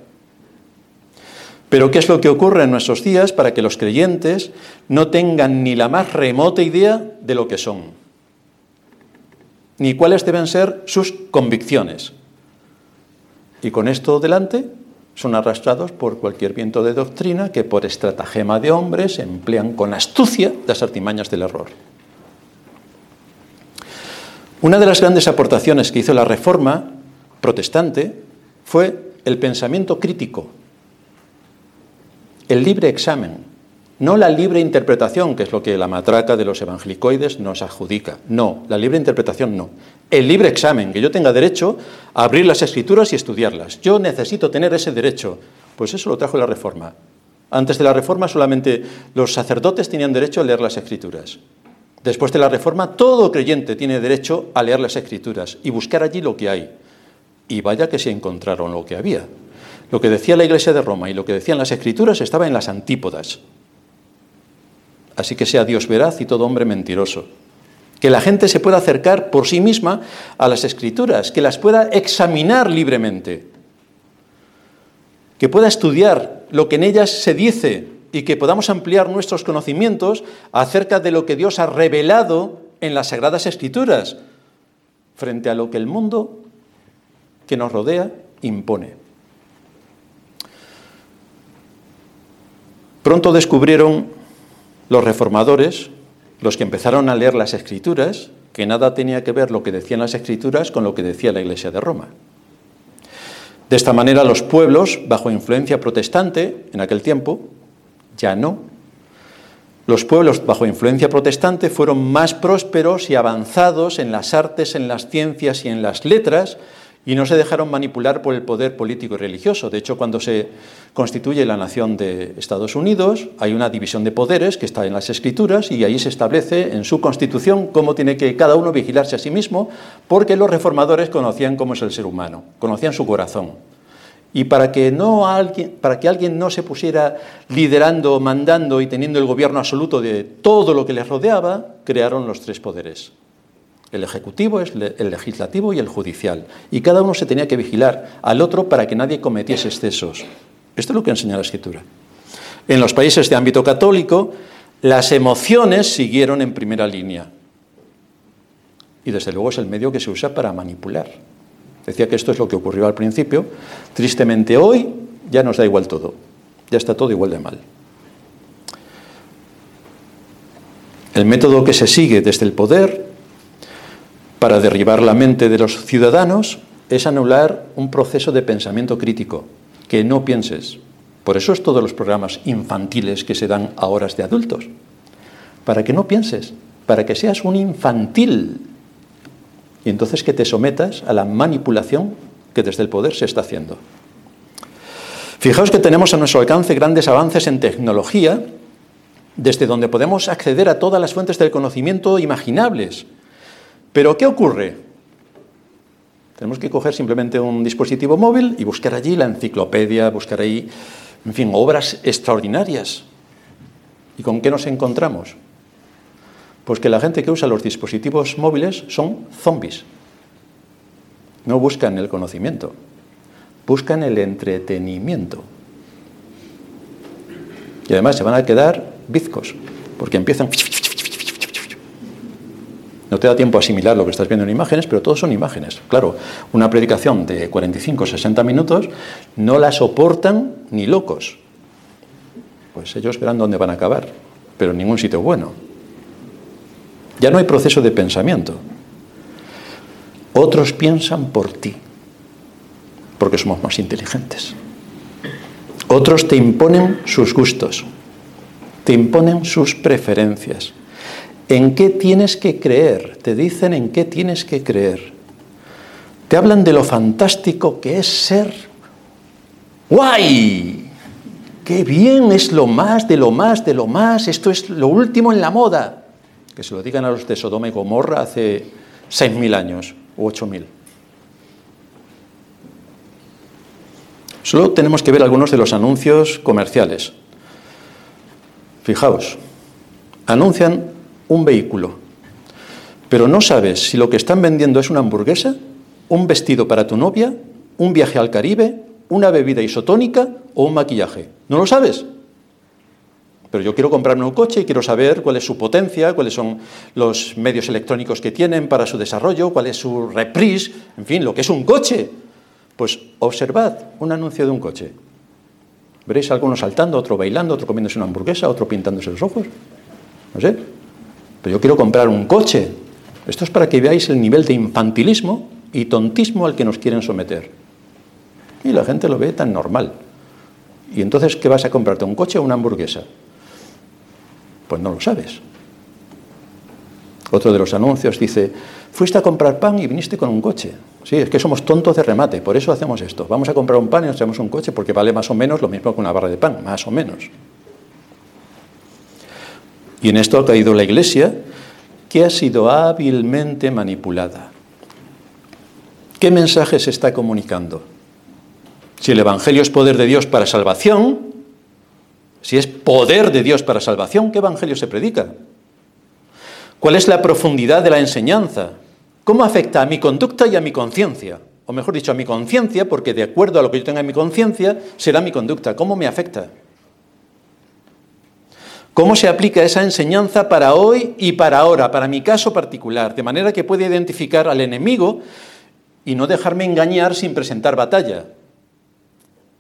Pero ¿qué es lo que ocurre en nuestros días para que los creyentes no tengan ni la más remota idea de lo que son? Ni cuáles deben ser sus convicciones. Y con esto delante son arrastrados por cualquier viento de doctrina que por estratagema de hombres emplean con astucia las artimañas del error. Una de las grandes aportaciones que hizo la Reforma protestante fue el pensamiento crítico, el libre examen, no la libre interpretación, que es lo que la matraca de los evangelicoides nos adjudica. No, la libre interpretación no. El libre examen, que yo tenga derecho a abrir las escrituras y estudiarlas. Yo necesito tener ese derecho. Pues eso lo trajo la Reforma. Antes de la Reforma solamente los sacerdotes tenían derecho a leer las escrituras. Después de la Reforma, todo creyente tiene derecho a leer las escrituras y buscar allí lo que hay. Y vaya que se encontraron lo que había. Lo que decía la Iglesia de Roma y lo que decían las Escrituras estaba en las antípodas. Así que sea Dios veraz y todo hombre mentiroso. Que la gente se pueda acercar por sí misma a las Escrituras, que las pueda examinar libremente, que pueda estudiar lo que en ellas se dice y que podamos ampliar nuestros conocimientos acerca de lo que Dios ha revelado en las Sagradas Escrituras frente a lo que el mundo que nos rodea impone. Pronto descubrieron los reformadores, los que empezaron a leer las escrituras, que nada tenía que ver lo que decían las escrituras con lo que decía la Iglesia de Roma. De esta manera los pueblos, bajo influencia protestante en aquel tiempo, ya no. Los pueblos bajo influencia protestante fueron más prósperos y avanzados en las artes, en las ciencias y en las letras y no se dejaron manipular por el poder político y religioso. De hecho, cuando se constituye la nación de Estados Unidos, hay una división de poderes que está en las escrituras y ahí se establece en su constitución cómo tiene que cada uno vigilarse a sí mismo, porque los reformadores conocían cómo es el ser humano, conocían su corazón. Y para que, no alguien, para que alguien no se pusiera liderando, mandando y teniendo el gobierno absoluto de todo lo que les rodeaba, crearon los tres poderes. El ejecutivo, el legislativo y el judicial. Y cada uno se tenía que vigilar al otro para que nadie cometiese excesos. Esto es lo que enseña la escritura. En los países de ámbito católico, las emociones siguieron en primera línea. Y desde luego es el medio que se usa para manipular. Decía que esto es lo que ocurrió al principio. Tristemente hoy ya nos da igual todo. Ya está todo igual de mal. El método que se sigue desde el poder para derribar la mente de los ciudadanos es anular un proceso de pensamiento crítico, que no pienses. Por eso es todos los programas infantiles que se dan a horas de adultos. Para que no pienses, para que seas un infantil. Y entonces que te sometas a la manipulación que desde el poder se está haciendo. Fijaos que tenemos a nuestro alcance grandes avances en tecnología, desde donde podemos acceder a todas las fuentes del conocimiento imaginables, pero ¿qué ocurre? Tenemos que coger simplemente un dispositivo móvil y buscar allí la enciclopedia, buscar ahí, en fin, obras extraordinarias. ¿Y con qué nos encontramos? Pues que la gente que usa los dispositivos móviles son zombies. No buscan el conocimiento, buscan el entretenimiento. Y además se van a quedar bizcos, porque empiezan... No te da tiempo a asimilar lo que estás viendo en imágenes, pero todos son imágenes. Claro, una predicación de 45 o 60 minutos no la soportan ni locos. Pues ellos verán dónde van a acabar, pero en ningún sitio bueno. Ya no hay proceso de pensamiento. Otros piensan por ti, porque somos más inteligentes. Otros te imponen sus gustos, te imponen sus preferencias. ¿En qué tienes que creer? Te dicen en qué tienes que creer. Te hablan de lo fantástico que es ser guay. Qué bien es lo más, de lo más, de lo más. Esto es lo último en la moda. Que se lo digan a los de Sodoma y Gomorra hace 6.000 años o 8.000. Solo tenemos que ver algunos de los anuncios comerciales. Fijaos, anuncian un vehículo, pero no sabes si lo que están vendiendo es una hamburguesa, un vestido para tu novia, un viaje al Caribe, una bebida isotónica o un maquillaje. ¿No lo sabes? Pero yo quiero comprarme un coche y quiero saber cuál es su potencia, cuáles son los medios electrónicos que tienen para su desarrollo, cuál es su reprise, en fin, lo que es un coche. Pues observad un anuncio de un coche. Veréis a algunos saltando, otro bailando, otro comiéndose una hamburguesa, otro pintándose los ojos. No sé. Yo quiero comprar un coche. Esto es para que veáis el nivel de infantilismo y tontismo al que nos quieren someter. Y la gente lo ve tan normal. ¿Y entonces qué vas a comprarte? ¿Un coche o una hamburguesa? Pues no lo sabes. Otro de los anuncios dice, fuiste a comprar pan y viniste con un coche. Sí, es que somos tontos de remate, por eso hacemos esto. Vamos a comprar un pan y nos traemos un coche porque vale más o menos lo mismo que una barra de pan, más o menos. Y en esto ha caído la Iglesia, que ha sido hábilmente manipulada. ¿Qué mensaje se está comunicando? Si el Evangelio es poder de Dios para salvación, si es poder de Dios para salvación, ¿qué Evangelio se predica? ¿Cuál es la profundidad de la enseñanza? ¿Cómo afecta a mi conducta y a mi conciencia? O mejor dicho, a mi conciencia, porque de acuerdo a lo que yo tenga en mi conciencia, será mi conducta. ¿Cómo me afecta? ¿Cómo se aplica esa enseñanza para hoy y para ahora, para mi caso particular? De manera que pueda identificar al enemigo y no dejarme engañar sin presentar batalla.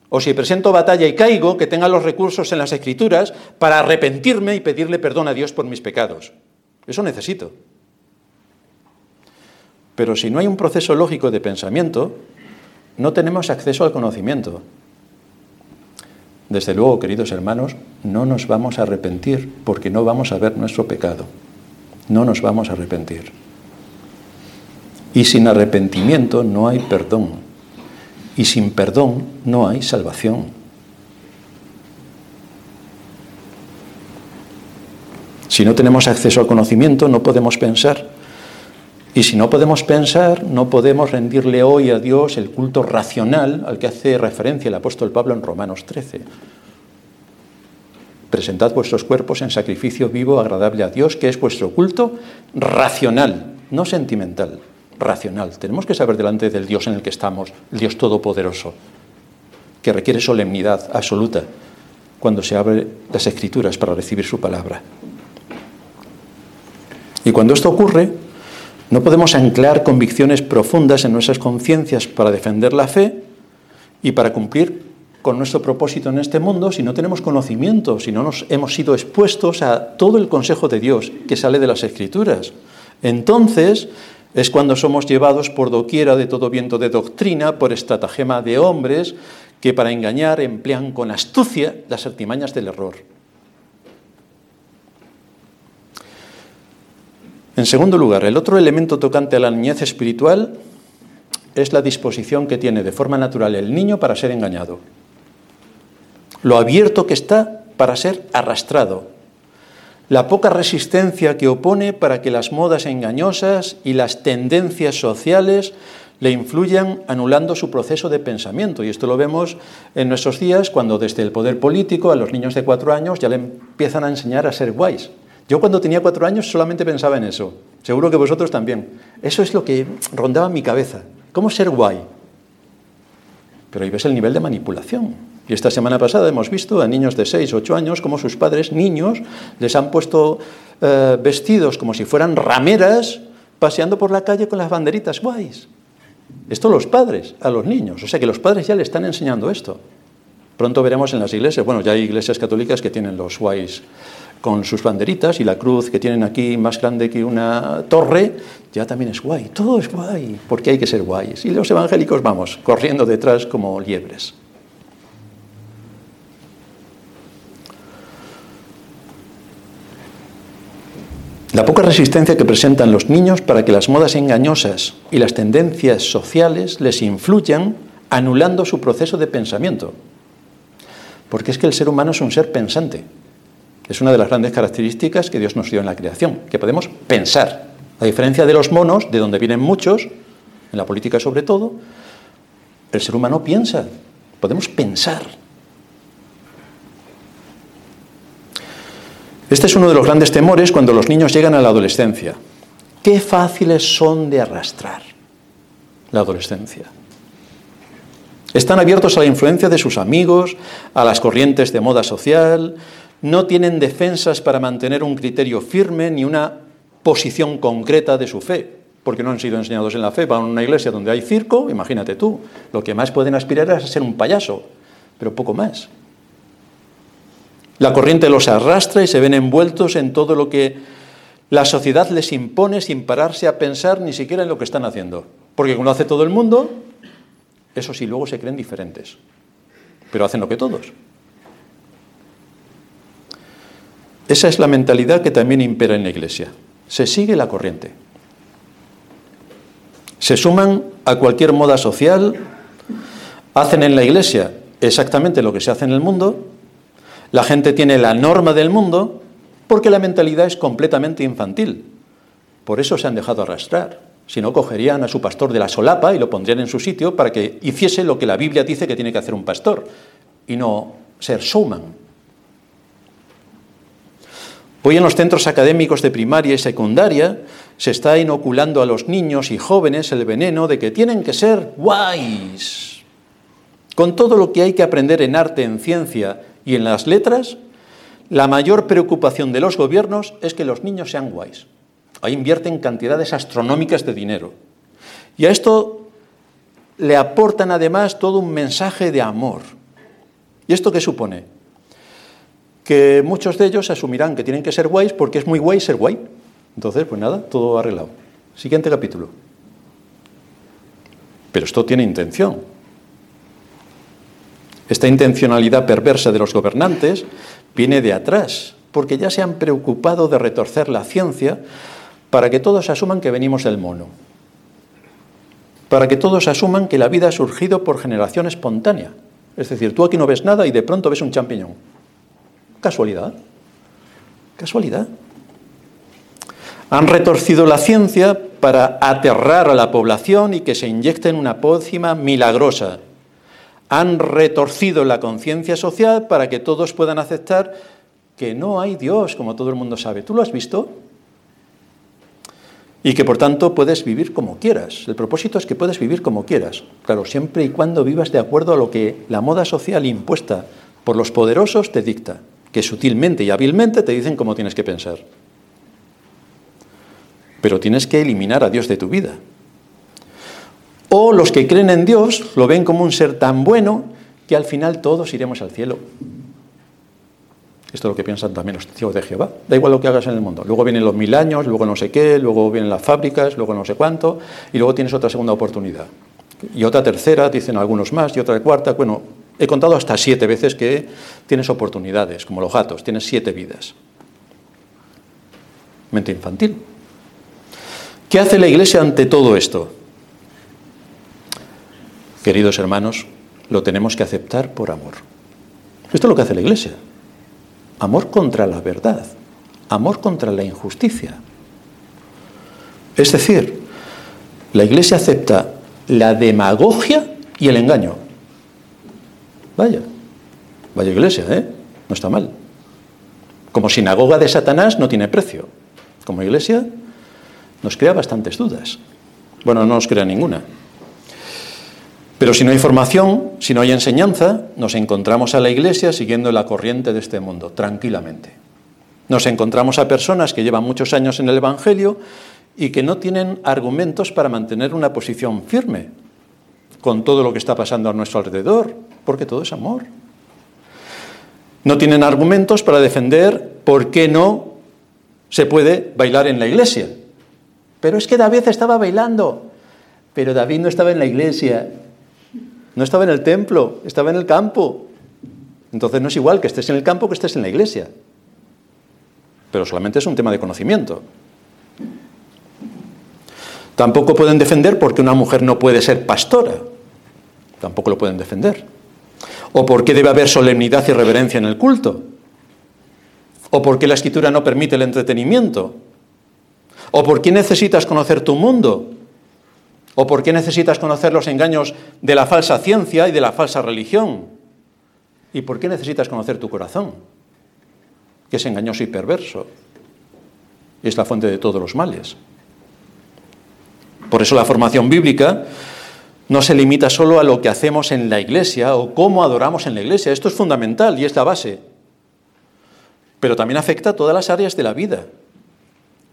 O si presento batalla y caigo, que tenga los recursos en las escrituras para arrepentirme y pedirle perdón a Dios por mis pecados. Eso necesito. Pero si no hay un proceso lógico de pensamiento, no tenemos acceso al conocimiento. Desde luego, queridos hermanos, no nos vamos a arrepentir porque no vamos a ver nuestro pecado. No nos vamos a arrepentir. Y sin arrepentimiento no hay perdón. Y sin perdón no hay salvación. Si no tenemos acceso al conocimiento, no podemos pensar. Y si no podemos pensar, no podemos rendirle hoy a Dios el culto racional al que hace referencia el apóstol Pablo en Romanos 13. Presentad vuestros cuerpos en sacrificio vivo, agradable a Dios, que es vuestro culto racional, no sentimental racional. Tenemos que saber delante del Dios en el que estamos, el Dios Todopoderoso, que requiere solemnidad absoluta cuando se abren las escrituras para recibir su palabra. Y cuando esto ocurre, no podemos anclar convicciones profundas en nuestras conciencias para defender la fe y para cumplir con nuestro propósito en este mundo si no tenemos conocimiento, si no nos hemos sido expuestos a todo el consejo de Dios que sale de las escrituras. Entonces, es cuando somos llevados por doquiera de todo viento de doctrina, por estratagema de hombres que para engañar emplean con astucia las artimañas del error. En segundo lugar, el otro elemento tocante a la niñez espiritual es la disposición que tiene de forma natural el niño para ser engañado. Lo abierto que está para ser arrastrado, la poca resistencia que opone para que las modas engañosas y las tendencias sociales le influyan anulando su proceso de pensamiento. Y esto lo vemos en nuestros días cuando desde el poder político a los niños de cuatro años ya le empiezan a enseñar a ser guays. Yo cuando tenía cuatro años solamente pensaba en eso. Seguro que vosotros también. Eso es lo que rondaba en mi cabeza. ¿Cómo ser guay? Pero ahí ves el nivel de manipulación. Y esta semana pasada hemos visto a niños de 6, 8 años como sus padres, niños, les han puesto eh, vestidos como si fueran rameras, paseando por la calle con las banderitas guays. Esto los padres, a los niños. O sea que los padres ya le están enseñando esto. Pronto veremos en las iglesias, bueno, ya hay iglesias católicas que tienen los guays con sus banderitas y la cruz que tienen aquí más grande que una torre, ya también es guay. Todo es guay, porque hay que ser guays. Y los evangélicos vamos, corriendo detrás como liebres. La poca resistencia que presentan los niños para que las modas engañosas y las tendencias sociales les influyan anulando su proceso de pensamiento. Porque es que el ser humano es un ser pensante. Es una de las grandes características que Dios nos dio en la creación, que podemos pensar. A diferencia de los monos, de donde vienen muchos, en la política sobre todo, el ser humano piensa, podemos pensar. Este es uno de los grandes temores cuando los niños llegan a la adolescencia. Qué fáciles son de arrastrar la adolescencia. Están abiertos a la influencia de sus amigos, a las corrientes de moda social, no tienen defensas para mantener un criterio firme ni una posición concreta de su fe, porque no han sido enseñados en la fe. Van a una iglesia donde hay circo, imagínate tú, lo que más pueden aspirar es a ser un payaso, pero poco más. La corriente los arrastra y se ven envueltos en todo lo que la sociedad les impone sin pararse a pensar ni siquiera en lo que están haciendo. Porque como lo hace todo el mundo, eso sí, luego se creen diferentes, pero hacen lo que todos. Esa es la mentalidad que también impera en la Iglesia. Se sigue la corriente. Se suman a cualquier moda social, hacen en la Iglesia exactamente lo que se hace en el mundo, la gente tiene la norma del mundo porque la mentalidad es completamente infantil. Por eso se han dejado arrastrar. Si no, cogerían a su pastor de la solapa y lo pondrían en su sitio para que hiciese lo que la Biblia dice que tiene que hacer un pastor y no ser showman. Hoy en los centros académicos de primaria y secundaria se está inoculando a los niños y jóvenes el veneno de que tienen que ser guays. Con todo lo que hay que aprender en arte, en ciencia y en las letras, la mayor preocupación de los gobiernos es que los niños sean guays. Ahí invierten cantidades astronómicas de dinero. Y a esto le aportan además todo un mensaje de amor. ¿Y esto qué supone? Que muchos de ellos asumirán que tienen que ser guays porque es muy guay ser guay. Entonces, pues nada, todo arreglado. Siguiente capítulo. Pero esto tiene intención. Esta intencionalidad perversa de los gobernantes viene de atrás, porque ya se han preocupado de retorcer la ciencia para que todos asuman que venimos del mono, para que todos asuman que la vida ha surgido por generación espontánea. Es decir, tú aquí no ves nada y de pronto ves un champiñón. Casualidad. Casualidad. Han retorcido la ciencia para aterrar a la población y que se inyecten una pócima milagrosa. Han retorcido la conciencia social para que todos puedan aceptar que no hay Dios, como todo el mundo sabe. ¿Tú lo has visto? Y que por tanto puedes vivir como quieras. El propósito es que puedes vivir como quieras. Claro, siempre y cuando vivas de acuerdo a lo que la moda social impuesta por los poderosos te dicta que sutilmente y hábilmente te dicen cómo tienes que pensar. Pero tienes que eliminar a Dios de tu vida. O los que creen en Dios lo ven como un ser tan bueno que al final todos iremos al cielo. Esto es lo que piensan también los testigos de Jehová. Da igual lo que hagas en el mundo. Luego vienen los mil años, luego no sé qué, luego vienen las fábricas, luego no sé cuánto, y luego tienes otra segunda oportunidad. Y otra tercera, dicen algunos más, y otra cuarta. Bueno, He contado hasta siete veces que tienes oportunidades, como los gatos, tienes siete vidas. Mente infantil. ¿Qué hace la Iglesia ante todo esto? Queridos hermanos, lo tenemos que aceptar por amor. Esto es lo que hace la Iglesia. Amor contra la verdad, amor contra la injusticia. Es decir, la Iglesia acepta la demagogia y el engaño. Vaya, vaya iglesia, ¿eh? No está mal. Como sinagoga de Satanás no tiene precio. Como iglesia nos crea bastantes dudas. Bueno, no nos crea ninguna. Pero si no hay formación, si no hay enseñanza, nos encontramos a la iglesia siguiendo la corriente de este mundo, tranquilamente. Nos encontramos a personas que llevan muchos años en el Evangelio y que no tienen argumentos para mantener una posición firme con todo lo que está pasando a nuestro alrededor, porque todo es amor. No tienen argumentos para defender por qué no se puede bailar en la iglesia. Pero es que David estaba bailando, pero David no estaba en la iglesia, no estaba en el templo, estaba en el campo. Entonces no es igual que estés en el campo que estés en la iglesia. Pero solamente es un tema de conocimiento. Tampoco pueden defender porque una mujer no puede ser pastora. Tampoco lo pueden defender. O porque debe haber solemnidad y reverencia en el culto. O porque la escritura no permite el entretenimiento. O por qué necesitas conocer tu mundo. ¿O por qué necesitas conocer los engaños de la falsa ciencia y de la falsa religión? ¿Y por qué necesitas conocer tu corazón? Que es engañoso y perverso. Y es la fuente de todos los males. Por eso la formación bíblica no se limita solo a lo que hacemos en la iglesia o cómo adoramos en la iglesia. Esto es fundamental y es la base. Pero también afecta a todas las áreas de la vida.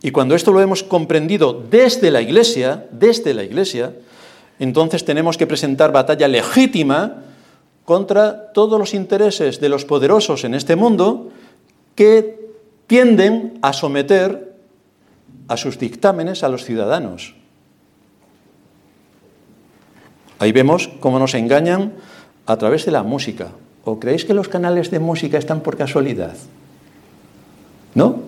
Y cuando esto lo hemos comprendido desde la Iglesia, desde la Iglesia, entonces tenemos que presentar batalla legítima contra todos los intereses de los poderosos en este mundo que tienden a someter a sus dictámenes a los ciudadanos. Ahí vemos cómo nos engañan a través de la música. ¿O creéis que los canales de música están por casualidad? ¿No?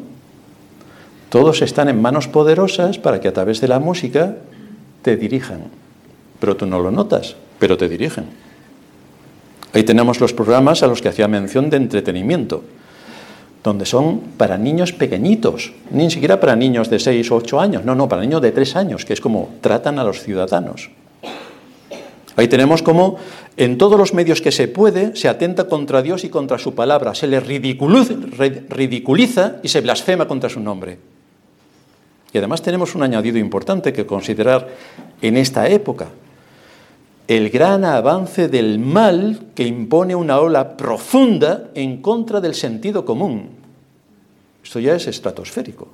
Todos están en manos poderosas para que a través de la música te dirijan. Pero tú no lo notas, pero te dirigen. Ahí tenemos los programas a los que hacía mención de entretenimiento, donde son para niños pequeñitos, ni siquiera para niños de 6 o 8 años, no, no, para niños de 3 años, que es como tratan a los ciudadanos. Ahí tenemos como en todos los medios que se puede se atenta contra Dios y contra su palabra, se le ridiculiza y se blasfema contra su nombre. Y además tenemos un añadido importante que considerar en esta época. El gran avance del mal que impone una ola profunda en contra del sentido común. Esto ya es estratosférico.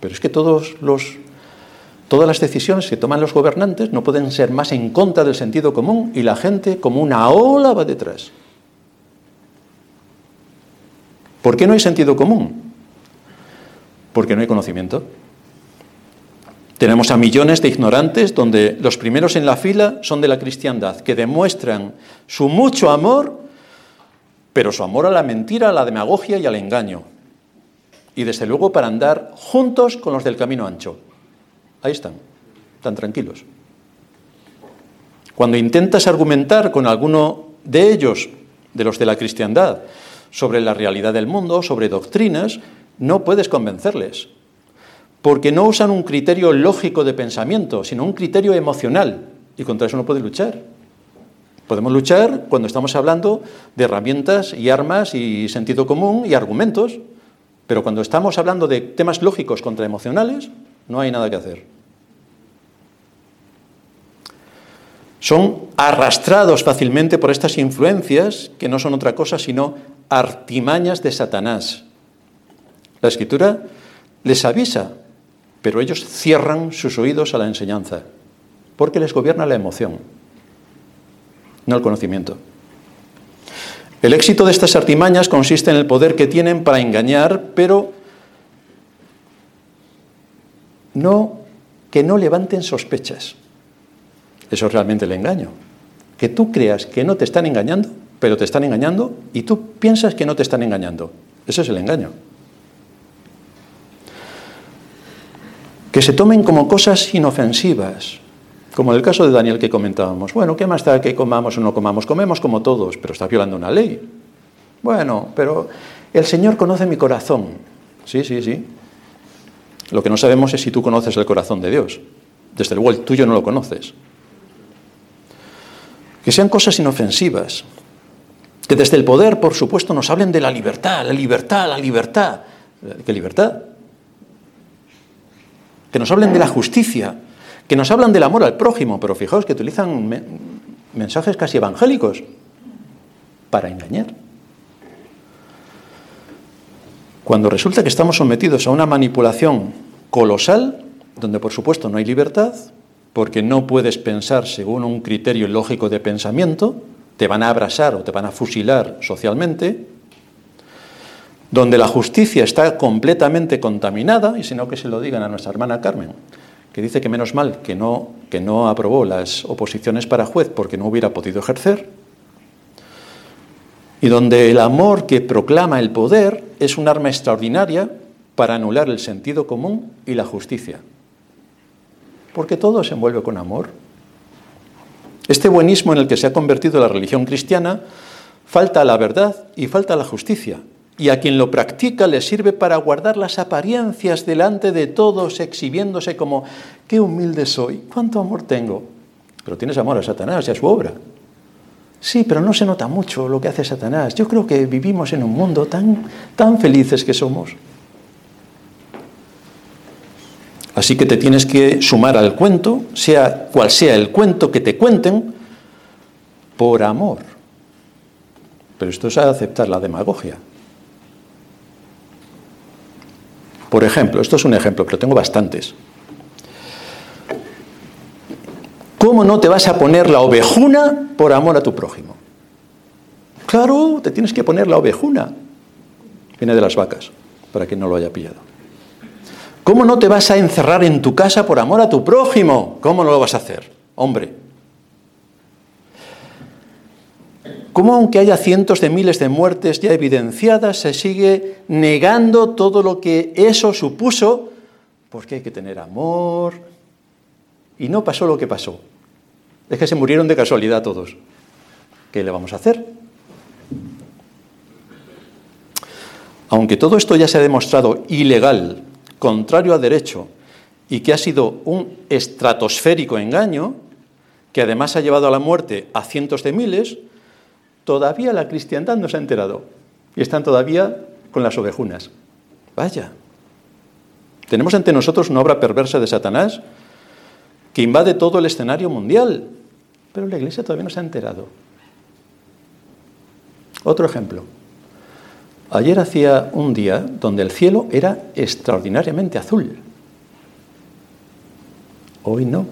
Pero es que todos los, todas las decisiones que toman los gobernantes no pueden ser más en contra del sentido común y la gente como una ola va detrás. ¿Por qué no hay sentido común? porque no hay conocimiento. Tenemos a millones de ignorantes donde los primeros en la fila son de la cristiandad, que demuestran su mucho amor, pero su amor a la mentira, a la demagogia y al engaño. Y desde luego para andar juntos con los del camino ancho. Ahí están, tan tranquilos. Cuando intentas argumentar con alguno de ellos, de los de la cristiandad, sobre la realidad del mundo, sobre doctrinas, no puedes convencerles, porque no usan un criterio lógico de pensamiento, sino un criterio emocional, y contra eso no puedes luchar. Podemos luchar cuando estamos hablando de herramientas y armas y sentido común y argumentos, pero cuando estamos hablando de temas lógicos contra emocionales, no hay nada que hacer. Son arrastrados fácilmente por estas influencias que no son otra cosa sino artimañas de Satanás la escritura les avisa, pero ellos cierran sus oídos a la enseñanza, porque les gobierna la emoción, no el conocimiento. El éxito de estas artimañas consiste en el poder que tienen para engañar, pero no que no levanten sospechas. Eso es realmente el engaño. Que tú creas que no te están engañando, pero te están engañando y tú piensas que no te están engañando. Ese es el engaño. que se tomen como cosas inofensivas, como en el caso de Daniel que comentábamos. Bueno, ¿qué más da que comamos o no comamos? Comemos como todos, pero está violando una ley. Bueno, pero el Señor conoce mi corazón. Sí, sí, sí. Lo que no sabemos es si tú conoces el corazón de Dios. Desde luego el tuyo no lo conoces. Que sean cosas inofensivas. Que desde el poder, por supuesto, nos hablen de la libertad, la libertad, la libertad. ¿Qué libertad? Que nos hablen de la justicia, que nos hablan del amor al prójimo, pero fijaos que utilizan mensajes casi evangélicos para engañar. Cuando resulta que estamos sometidos a una manipulación colosal, donde por supuesto no hay libertad, porque no puedes pensar según un criterio lógico de pensamiento, te van a abrasar o te van a fusilar socialmente, donde la justicia está completamente contaminada, y si no que se lo digan a nuestra hermana Carmen, que dice que menos mal que no, que no aprobó las oposiciones para juez porque no hubiera podido ejercer, y donde el amor que proclama el poder es un arma extraordinaria para anular el sentido común y la justicia. Porque todo se envuelve con amor. Este buenismo en el que se ha convertido la religión cristiana falta la verdad y falta la justicia. Y a quien lo practica le sirve para guardar las apariencias delante de todos, exhibiéndose como, qué humilde soy, cuánto amor tengo. Pero tienes amor a Satanás y a su obra. Sí, pero no se nota mucho lo que hace Satanás. Yo creo que vivimos en un mundo tan, tan felices que somos. Así que te tienes que sumar al cuento, sea cual sea el cuento que te cuenten, por amor. Pero esto es aceptar la demagogia. Por ejemplo, esto es un ejemplo, pero tengo bastantes. ¿Cómo no te vas a poner la ovejuna por amor a tu prójimo? Claro, te tienes que poner la ovejuna. Viene de las vacas, para quien no lo haya pillado. ¿Cómo no te vas a encerrar en tu casa por amor a tu prójimo? ¿Cómo no lo vas a hacer? Hombre. ¿Cómo aunque haya cientos de miles de muertes ya evidenciadas, se sigue negando todo lo que eso supuso? Porque hay que tener amor, y no pasó lo que pasó. Es que se murieron de casualidad todos. ¿Qué le vamos a hacer? Aunque todo esto ya se ha demostrado ilegal, contrario a derecho, y que ha sido un estratosférico engaño, que además ha llevado a la muerte a cientos de miles, todavía la cristiandad no se ha enterado. Y están todavía con las ovejunas. Vaya. Tenemos ante nosotros una obra perversa de Satanás que invade todo el escenario mundial. Pero la Iglesia todavía no se ha enterado. Otro ejemplo. Ayer hacía un día donde el cielo era extraordinariamente azul. Hoy no.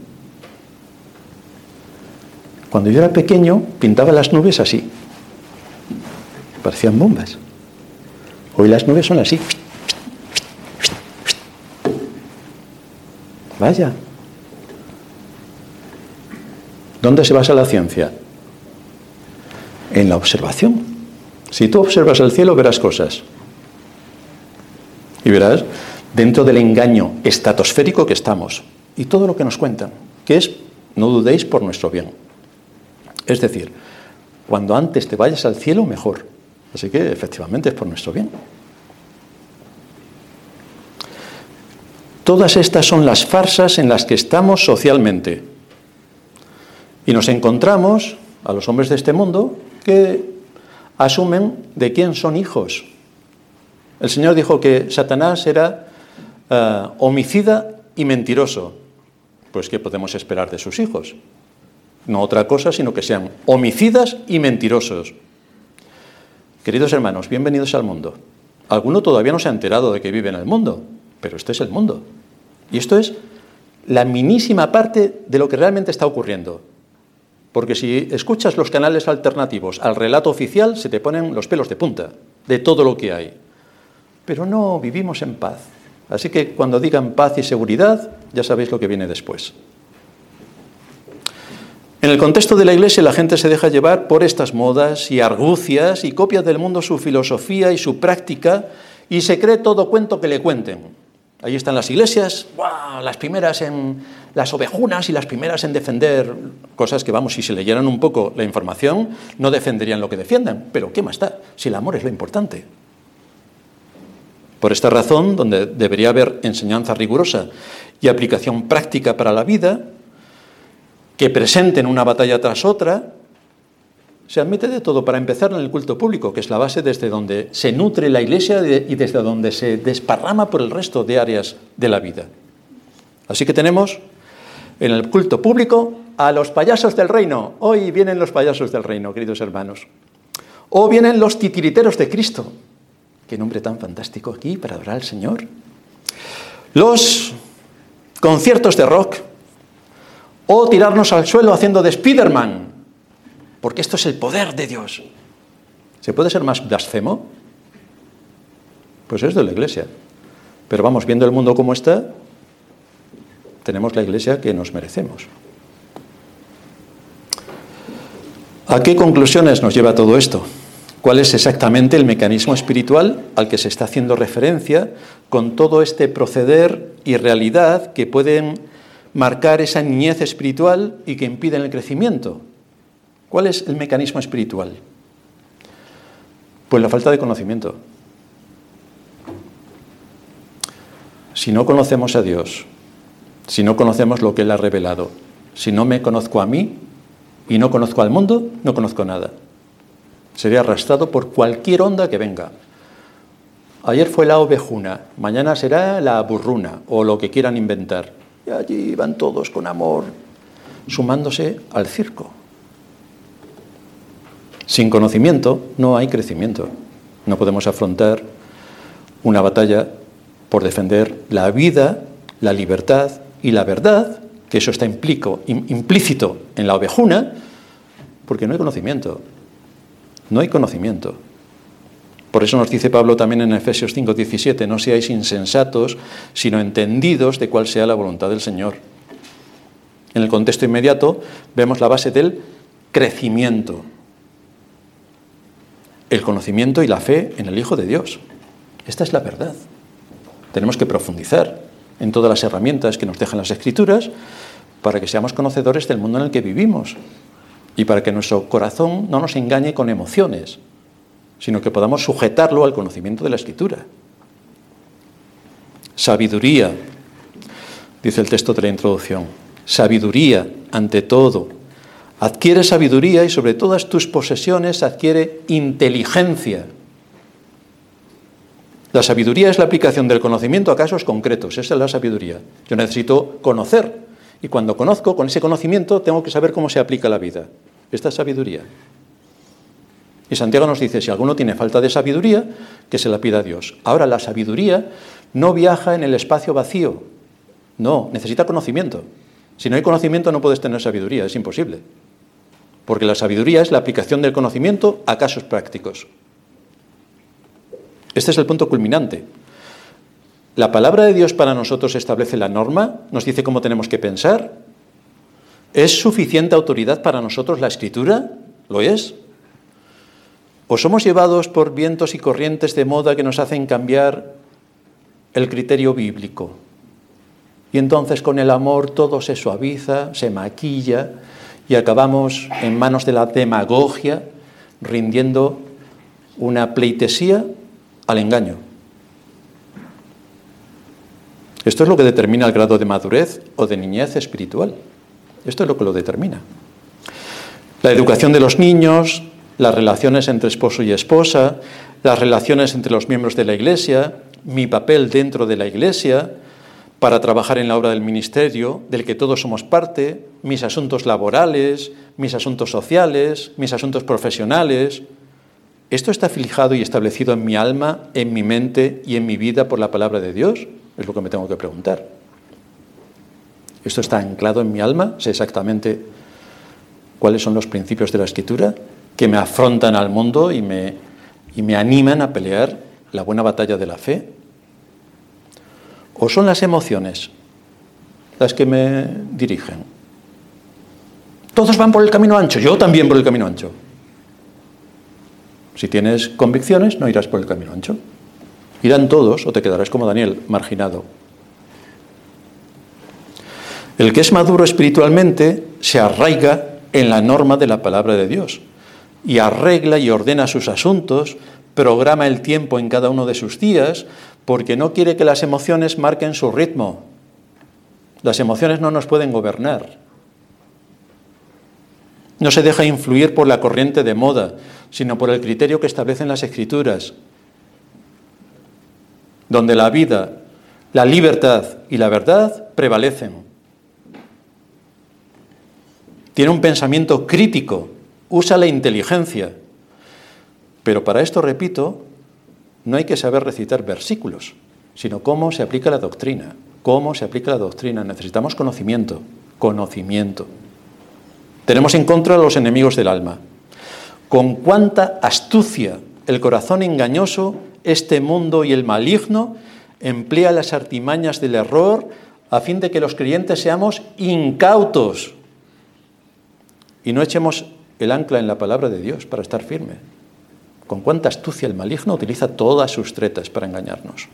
Cuando yo era pequeño pintaba las nubes así. Parecían bombas. Hoy las nubes son así. Vaya, ¿Dónde se basa la ciencia? En la observación. Si tú observas el cielo, verás cosas. Y verás dentro del engaño estratosférico que estamos y todo lo que nos cuentan, que es, no dudéis, por nuestro bien. Es decir, cuando antes te vayas al cielo, mejor. Así que efectivamente es por nuestro bien. Todas estas son las farsas en las que estamos socialmente. Y nos encontramos a los hombres de este mundo que asumen de quién son hijos. El Señor dijo que Satanás era eh, homicida y mentiroso. Pues ¿qué podemos esperar de sus hijos? No otra cosa, sino que sean homicidas y mentirosos. Queridos hermanos, bienvenidos al mundo. Alguno todavía no se ha enterado de que vive en el mundo, pero este es el mundo. Y esto es la minísima parte de lo que realmente está ocurriendo. Porque si escuchas los canales alternativos al relato oficial, se te ponen los pelos de punta de todo lo que hay. Pero no vivimos en paz. Así que cuando digan paz y seguridad, ya sabéis lo que viene después. En el contexto de la Iglesia la gente se deja llevar por estas modas y argucias y copia del mundo su filosofía y su práctica y se cree todo cuento que le cuenten. Ahí están las iglesias, las primeras en las ovejunas y las primeras en defender cosas que, vamos, si se leyeran un poco la información, no defenderían lo que defiendan. Pero ¿qué más da? Si el amor es lo importante. Por esta razón, donde debería haber enseñanza rigurosa y aplicación práctica para la vida, que presenten una batalla tras otra, Se admite de todo, para empezar en el culto público, que es la base desde donde se nutre la iglesia y desde donde se desparrama por el resto de áreas de la vida. Así que tenemos en el culto público a los payasos del reino. Hoy vienen los payasos del reino, queridos hermanos. O vienen los titiriteros de Cristo. Qué nombre tan fantástico aquí para adorar al Señor. Los conciertos de rock. O tirarnos al suelo haciendo de Spiderman porque esto es el poder de Dios. ¿Se puede ser más blasfemo? Pues es de la iglesia. Pero vamos, viendo el mundo como está, tenemos la iglesia que nos merecemos. ¿A qué conclusiones nos lleva todo esto? ¿Cuál es exactamente el mecanismo espiritual al que se está haciendo referencia con todo este proceder y realidad que pueden marcar esa niñez espiritual y que impiden el crecimiento? ¿Cuál es el mecanismo espiritual? Pues la falta de conocimiento. Si no conocemos a Dios, si no conocemos lo que Él ha revelado, si no me conozco a mí y no conozco al mundo, no conozco nada. Sería arrastrado por cualquier onda que venga. Ayer fue la ovejuna, mañana será la burruna o lo que quieran inventar. Y allí van todos con amor, sumándose al circo. Sin conocimiento no hay crecimiento. No podemos afrontar una batalla por defender la vida, la libertad y la verdad, que eso está implícito en la ovejuna, porque no hay conocimiento. No hay conocimiento. Por eso nos dice Pablo también en Efesios 5:17, no seáis insensatos, sino entendidos de cuál sea la voluntad del Señor. En el contexto inmediato vemos la base del crecimiento, el conocimiento y la fe en el Hijo de Dios. Esta es la verdad. Tenemos que profundizar en todas las herramientas que nos dejan las Escrituras para que seamos conocedores del mundo en el que vivimos y para que nuestro corazón no nos engañe con emociones, sino que podamos sujetarlo al conocimiento de la Escritura. Sabiduría, dice el texto de la introducción, sabiduría ante todo, Adquiere sabiduría y sobre todas tus posesiones adquiere inteligencia. La sabiduría es la aplicación del conocimiento a casos concretos, esa es la sabiduría. Yo necesito conocer y cuando conozco, con ese conocimiento, tengo que saber cómo se aplica la vida. Esta es sabiduría. Y Santiago nos dice, si alguno tiene falta de sabiduría, que se la pida a Dios. Ahora, la sabiduría no viaja en el espacio vacío, no, necesita conocimiento. Si no hay conocimiento no puedes tener sabiduría, es imposible porque la sabiduría es la aplicación del conocimiento a casos prácticos. Este es el punto culminante. La palabra de Dios para nosotros establece la norma, nos dice cómo tenemos que pensar. ¿Es suficiente autoridad para nosotros la escritura? ¿Lo es? ¿O somos llevados por vientos y corrientes de moda que nos hacen cambiar el criterio bíblico? Y entonces con el amor todo se suaviza, se maquilla, y acabamos en manos de la demagogia rindiendo una pleitesía al engaño. Esto es lo que determina el grado de madurez o de niñez espiritual. Esto es lo que lo determina. La educación de los niños, las relaciones entre esposo y esposa, las relaciones entre los miembros de la Iglesia, mi papel dentro de la Iglesia, para trabajar en la obra del ministerio, del que todos somos parte, mis asuntos laborales, mis asuntos sociales, mis asuntos profesionales. ¿Esto está fijado y establecido en mi alma, en mi mente y en mi vida por la palabra de Dios? Es lo que me tengo que preguntar. ¿Esto está anclado en mi alma? ¿Sé exactamente cuáles son los principios de la escritura que me afrontan al mundo y me, y me animan a pelear la buena batalla de la fe? ¿O son las emociones las que me dirigen? Todos van por el camino ancho, yo también por el camino ancho. Si tienes convicciones, no irás por el camino ancho. Irán todos o te quedarás como Daniel, marginado. El que es maduro espiritualmente se arraiga en la norma de la palabra de Dios y arregla y ordena sus asuntos, programa el tiempo en cada uno de sus días, porque no quiere que las emociones marquen su ritmo. Las emociones no nos pueden gobernar. No se deja influir por la corriente de moda, sino por el criterio que establecen las escrituras, donde la vida, la libertad y la verdad prevalecen. Tiene un pensamiento crítico, usa la inteligencia. Pero para esto, repito, no hay que saber recitar versículos, sino cómo se aplica la doctrina. Cómo se aplica la doctrina. Necesitamos conocimiento, conocimiento. Tenemos en contra a los enemigos del alma. Con cuánta astucia el corazón engañoso, este mundo y el maligno emplea las artimañas del error a fin de que los creyentes seamos incautos y no echemos el ancla en la palabra de Dios para estar firme. Con cuánta astucia el maligno utiliza todas sus tretas para engañarnos.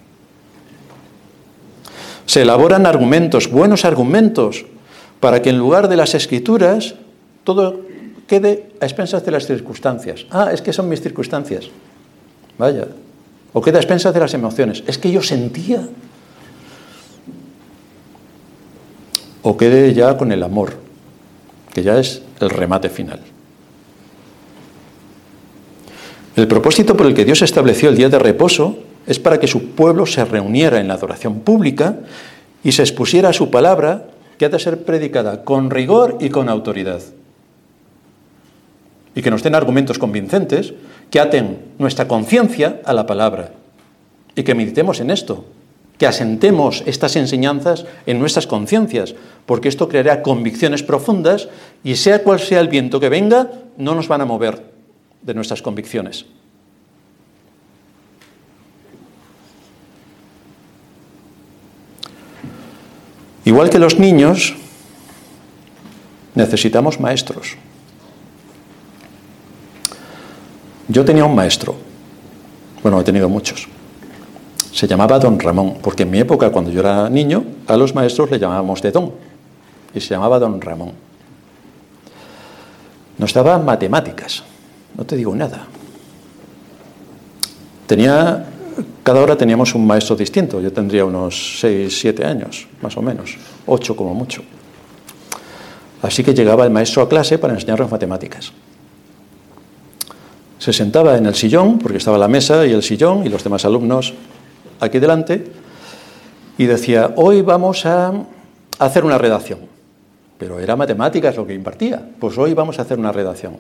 Se elaboran argumentos, buenos argumentos, para que en lugar de las escrituras todo quede a expensas de las circunstancias. Ah, es que son mis circunstancias. Vaya. O quede a expensas de las emociones. Es que yo sentía. O quede ya con el amor, que ya es el remate final. El propósito por el que Dios estableció el día de reposo es para que su pueblo se reuniera en la adoración pública y se expusiera a su palabra, que ha de ser predicada con rigor y con autoridad. Y que nos den argumentos convincentes que aten nuestra conciencia a la palabra y que meditemos en esto, que asentemos estas enseñanzas en nuestras conciencias, porque esto creará convicciones profundas y sea cual sea el viento que venga, no nos van a mover de nuestras convicciones. Igual que los niños, necesitamos maestros. Yo tenía un maestro, bueno, he tenido muchos, se llamaba don Ramón, porque en mi época, cuando yo era niño, a los maestros le llamábamos de don, y se llamaba don Ramón. Nos daba matemáticas, no te digo nada. Tenía, cada hora teníamos un maestro distinto, yo tendría unos 6, 7 años, más o menos, 8 como mucho. Así que llegaba el maestro a clase para enseñarnos matemáticas. Se sentaba en el sillón, porque estaba la mesa y el sillón, y los demás alumnos aquí delante y decía, hoy vamos a hacer una redacción. Pero era matemáticas lo que impartía. Pues hoy vamos a hacer una redacción.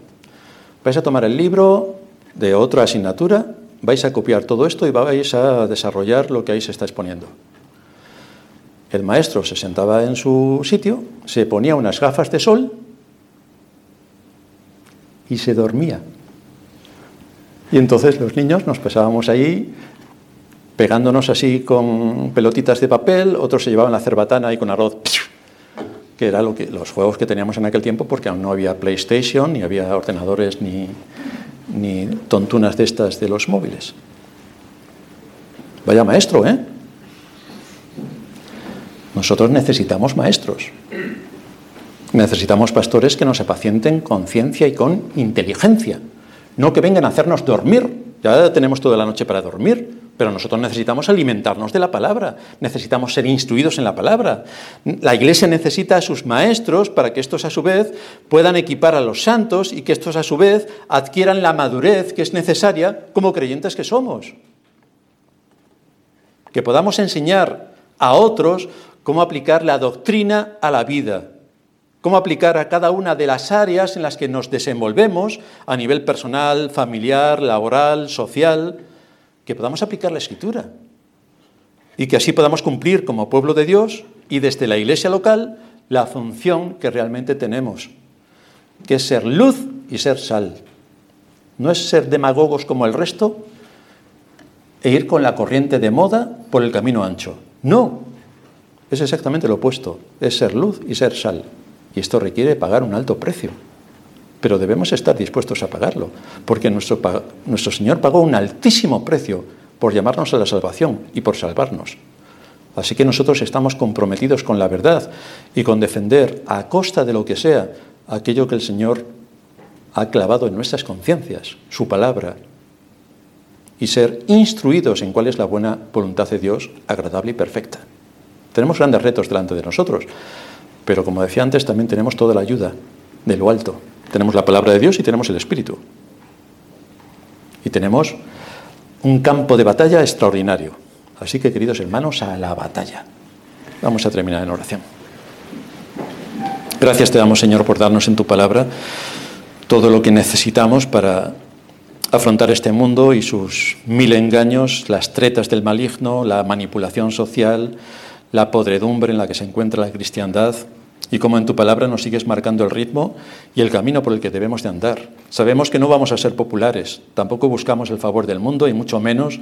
Vais a tomar el libro de otra asignatura, vais a copiar todo esto y vais a desarrollar lo que ahí se está exponiendo. El maestro se sentaba en su sitio, se ponía unas gafas de sol y se dormía. Y entonces los niños nos pasábamos ahí pegándonos así con pelotitas de papel, otros se llevaban la cerbatana y con arroz, que era lo que, los juegos que teníamos en aquel tiempo, porque aún no había PlayStation, ni había ordenadores, ni, ni tontunas de estas de los móviles. Vaya maestro, ¿eh? Nosotros necesitamos maestros. Necesitamos pastores que nos apacienten con ciencia y con inteligencia. No que vengan a hacernos dormir. Ya tenemos toda la noche para dormir. Pero nosotros necesitamos alimentarnos de la palabra, necesitamos ser instruidos en la palabra. La iglesia necesita a sus maestros para que estos a su vez puedan equipar a los santos y que estos a su vez adquieran la madurez que es necesaria como creyentes que somos. Que podamos enseñar a otros cómo aplicar la doctrina a la vida, cómo aplicar a cada una de las áreas en las que nos desenvolvemos a nivel personal, familiar, laboral, social que podamos aplicar la escritura y que así podamos cumplir como pueblo de Dios y desde la iglesia local la función que realmente tenemos, que es ser luz y ser sal. No es ser demagogos como el resto e ir con la corriente de moda por el camino ancho. No, es exactamente lo opuesto, es ser luz y ser sal. Y esto requiere pagar un alto precio pero debemos estar dispuestos a pagarlo, porque nuestro, Señor pagó un altísimo precio por llamarnos a la salvación y por salvarnos. Así que nosotros estamos comprometidos con la verdad y con defender a costa de lo que sea aquello que el Señor ha clavado en nuestras conciencias, su palabra, y ser instruidos en cuál es la buena voluntad de Dios, agradable y perfecta. Tenemos grandes retos delante de nosotros, pero como decía antes, también tenemos toda la ayuda de lo alto Tenemos la palabra de Dios y tenemos el Espíritu. Y tenemos un campo de batalla extraordinario. Así que, queridos hermanos, a la batalla. Vamos a terminar en oración. Gracias te damos, Señor, por darnos en tu palabra todo lo que necesitamos para afrontar este mundo y sus mil engaños, las tretas del maligno, la manipulación social, la podredumbre en la que se encuentra la cristiandad y cómo en tu palabra nos sigues marcando el ritmo y el camino por el que debemos de andar. Sabemos que no vamos a ser populares, tampoco buscamos el favor del mundo y mucho menos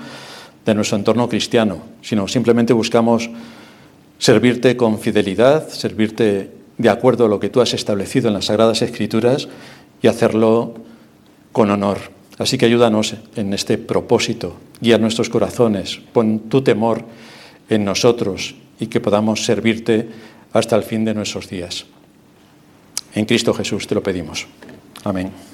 de nuestro entorno cristiano, sino simplemente buscamos servirte con fidelidad, servirte de acuerdo a lo que tú has establecido en las Sagradas Escrituras y hacerlo con honor. Así que ayúdanos en este propósito, guía nuestros corazones, pon tu temor en nosotros y que podamos servirte hasta el fin de nuestros días. En Cristo Jesús te lo pedimos. Amén.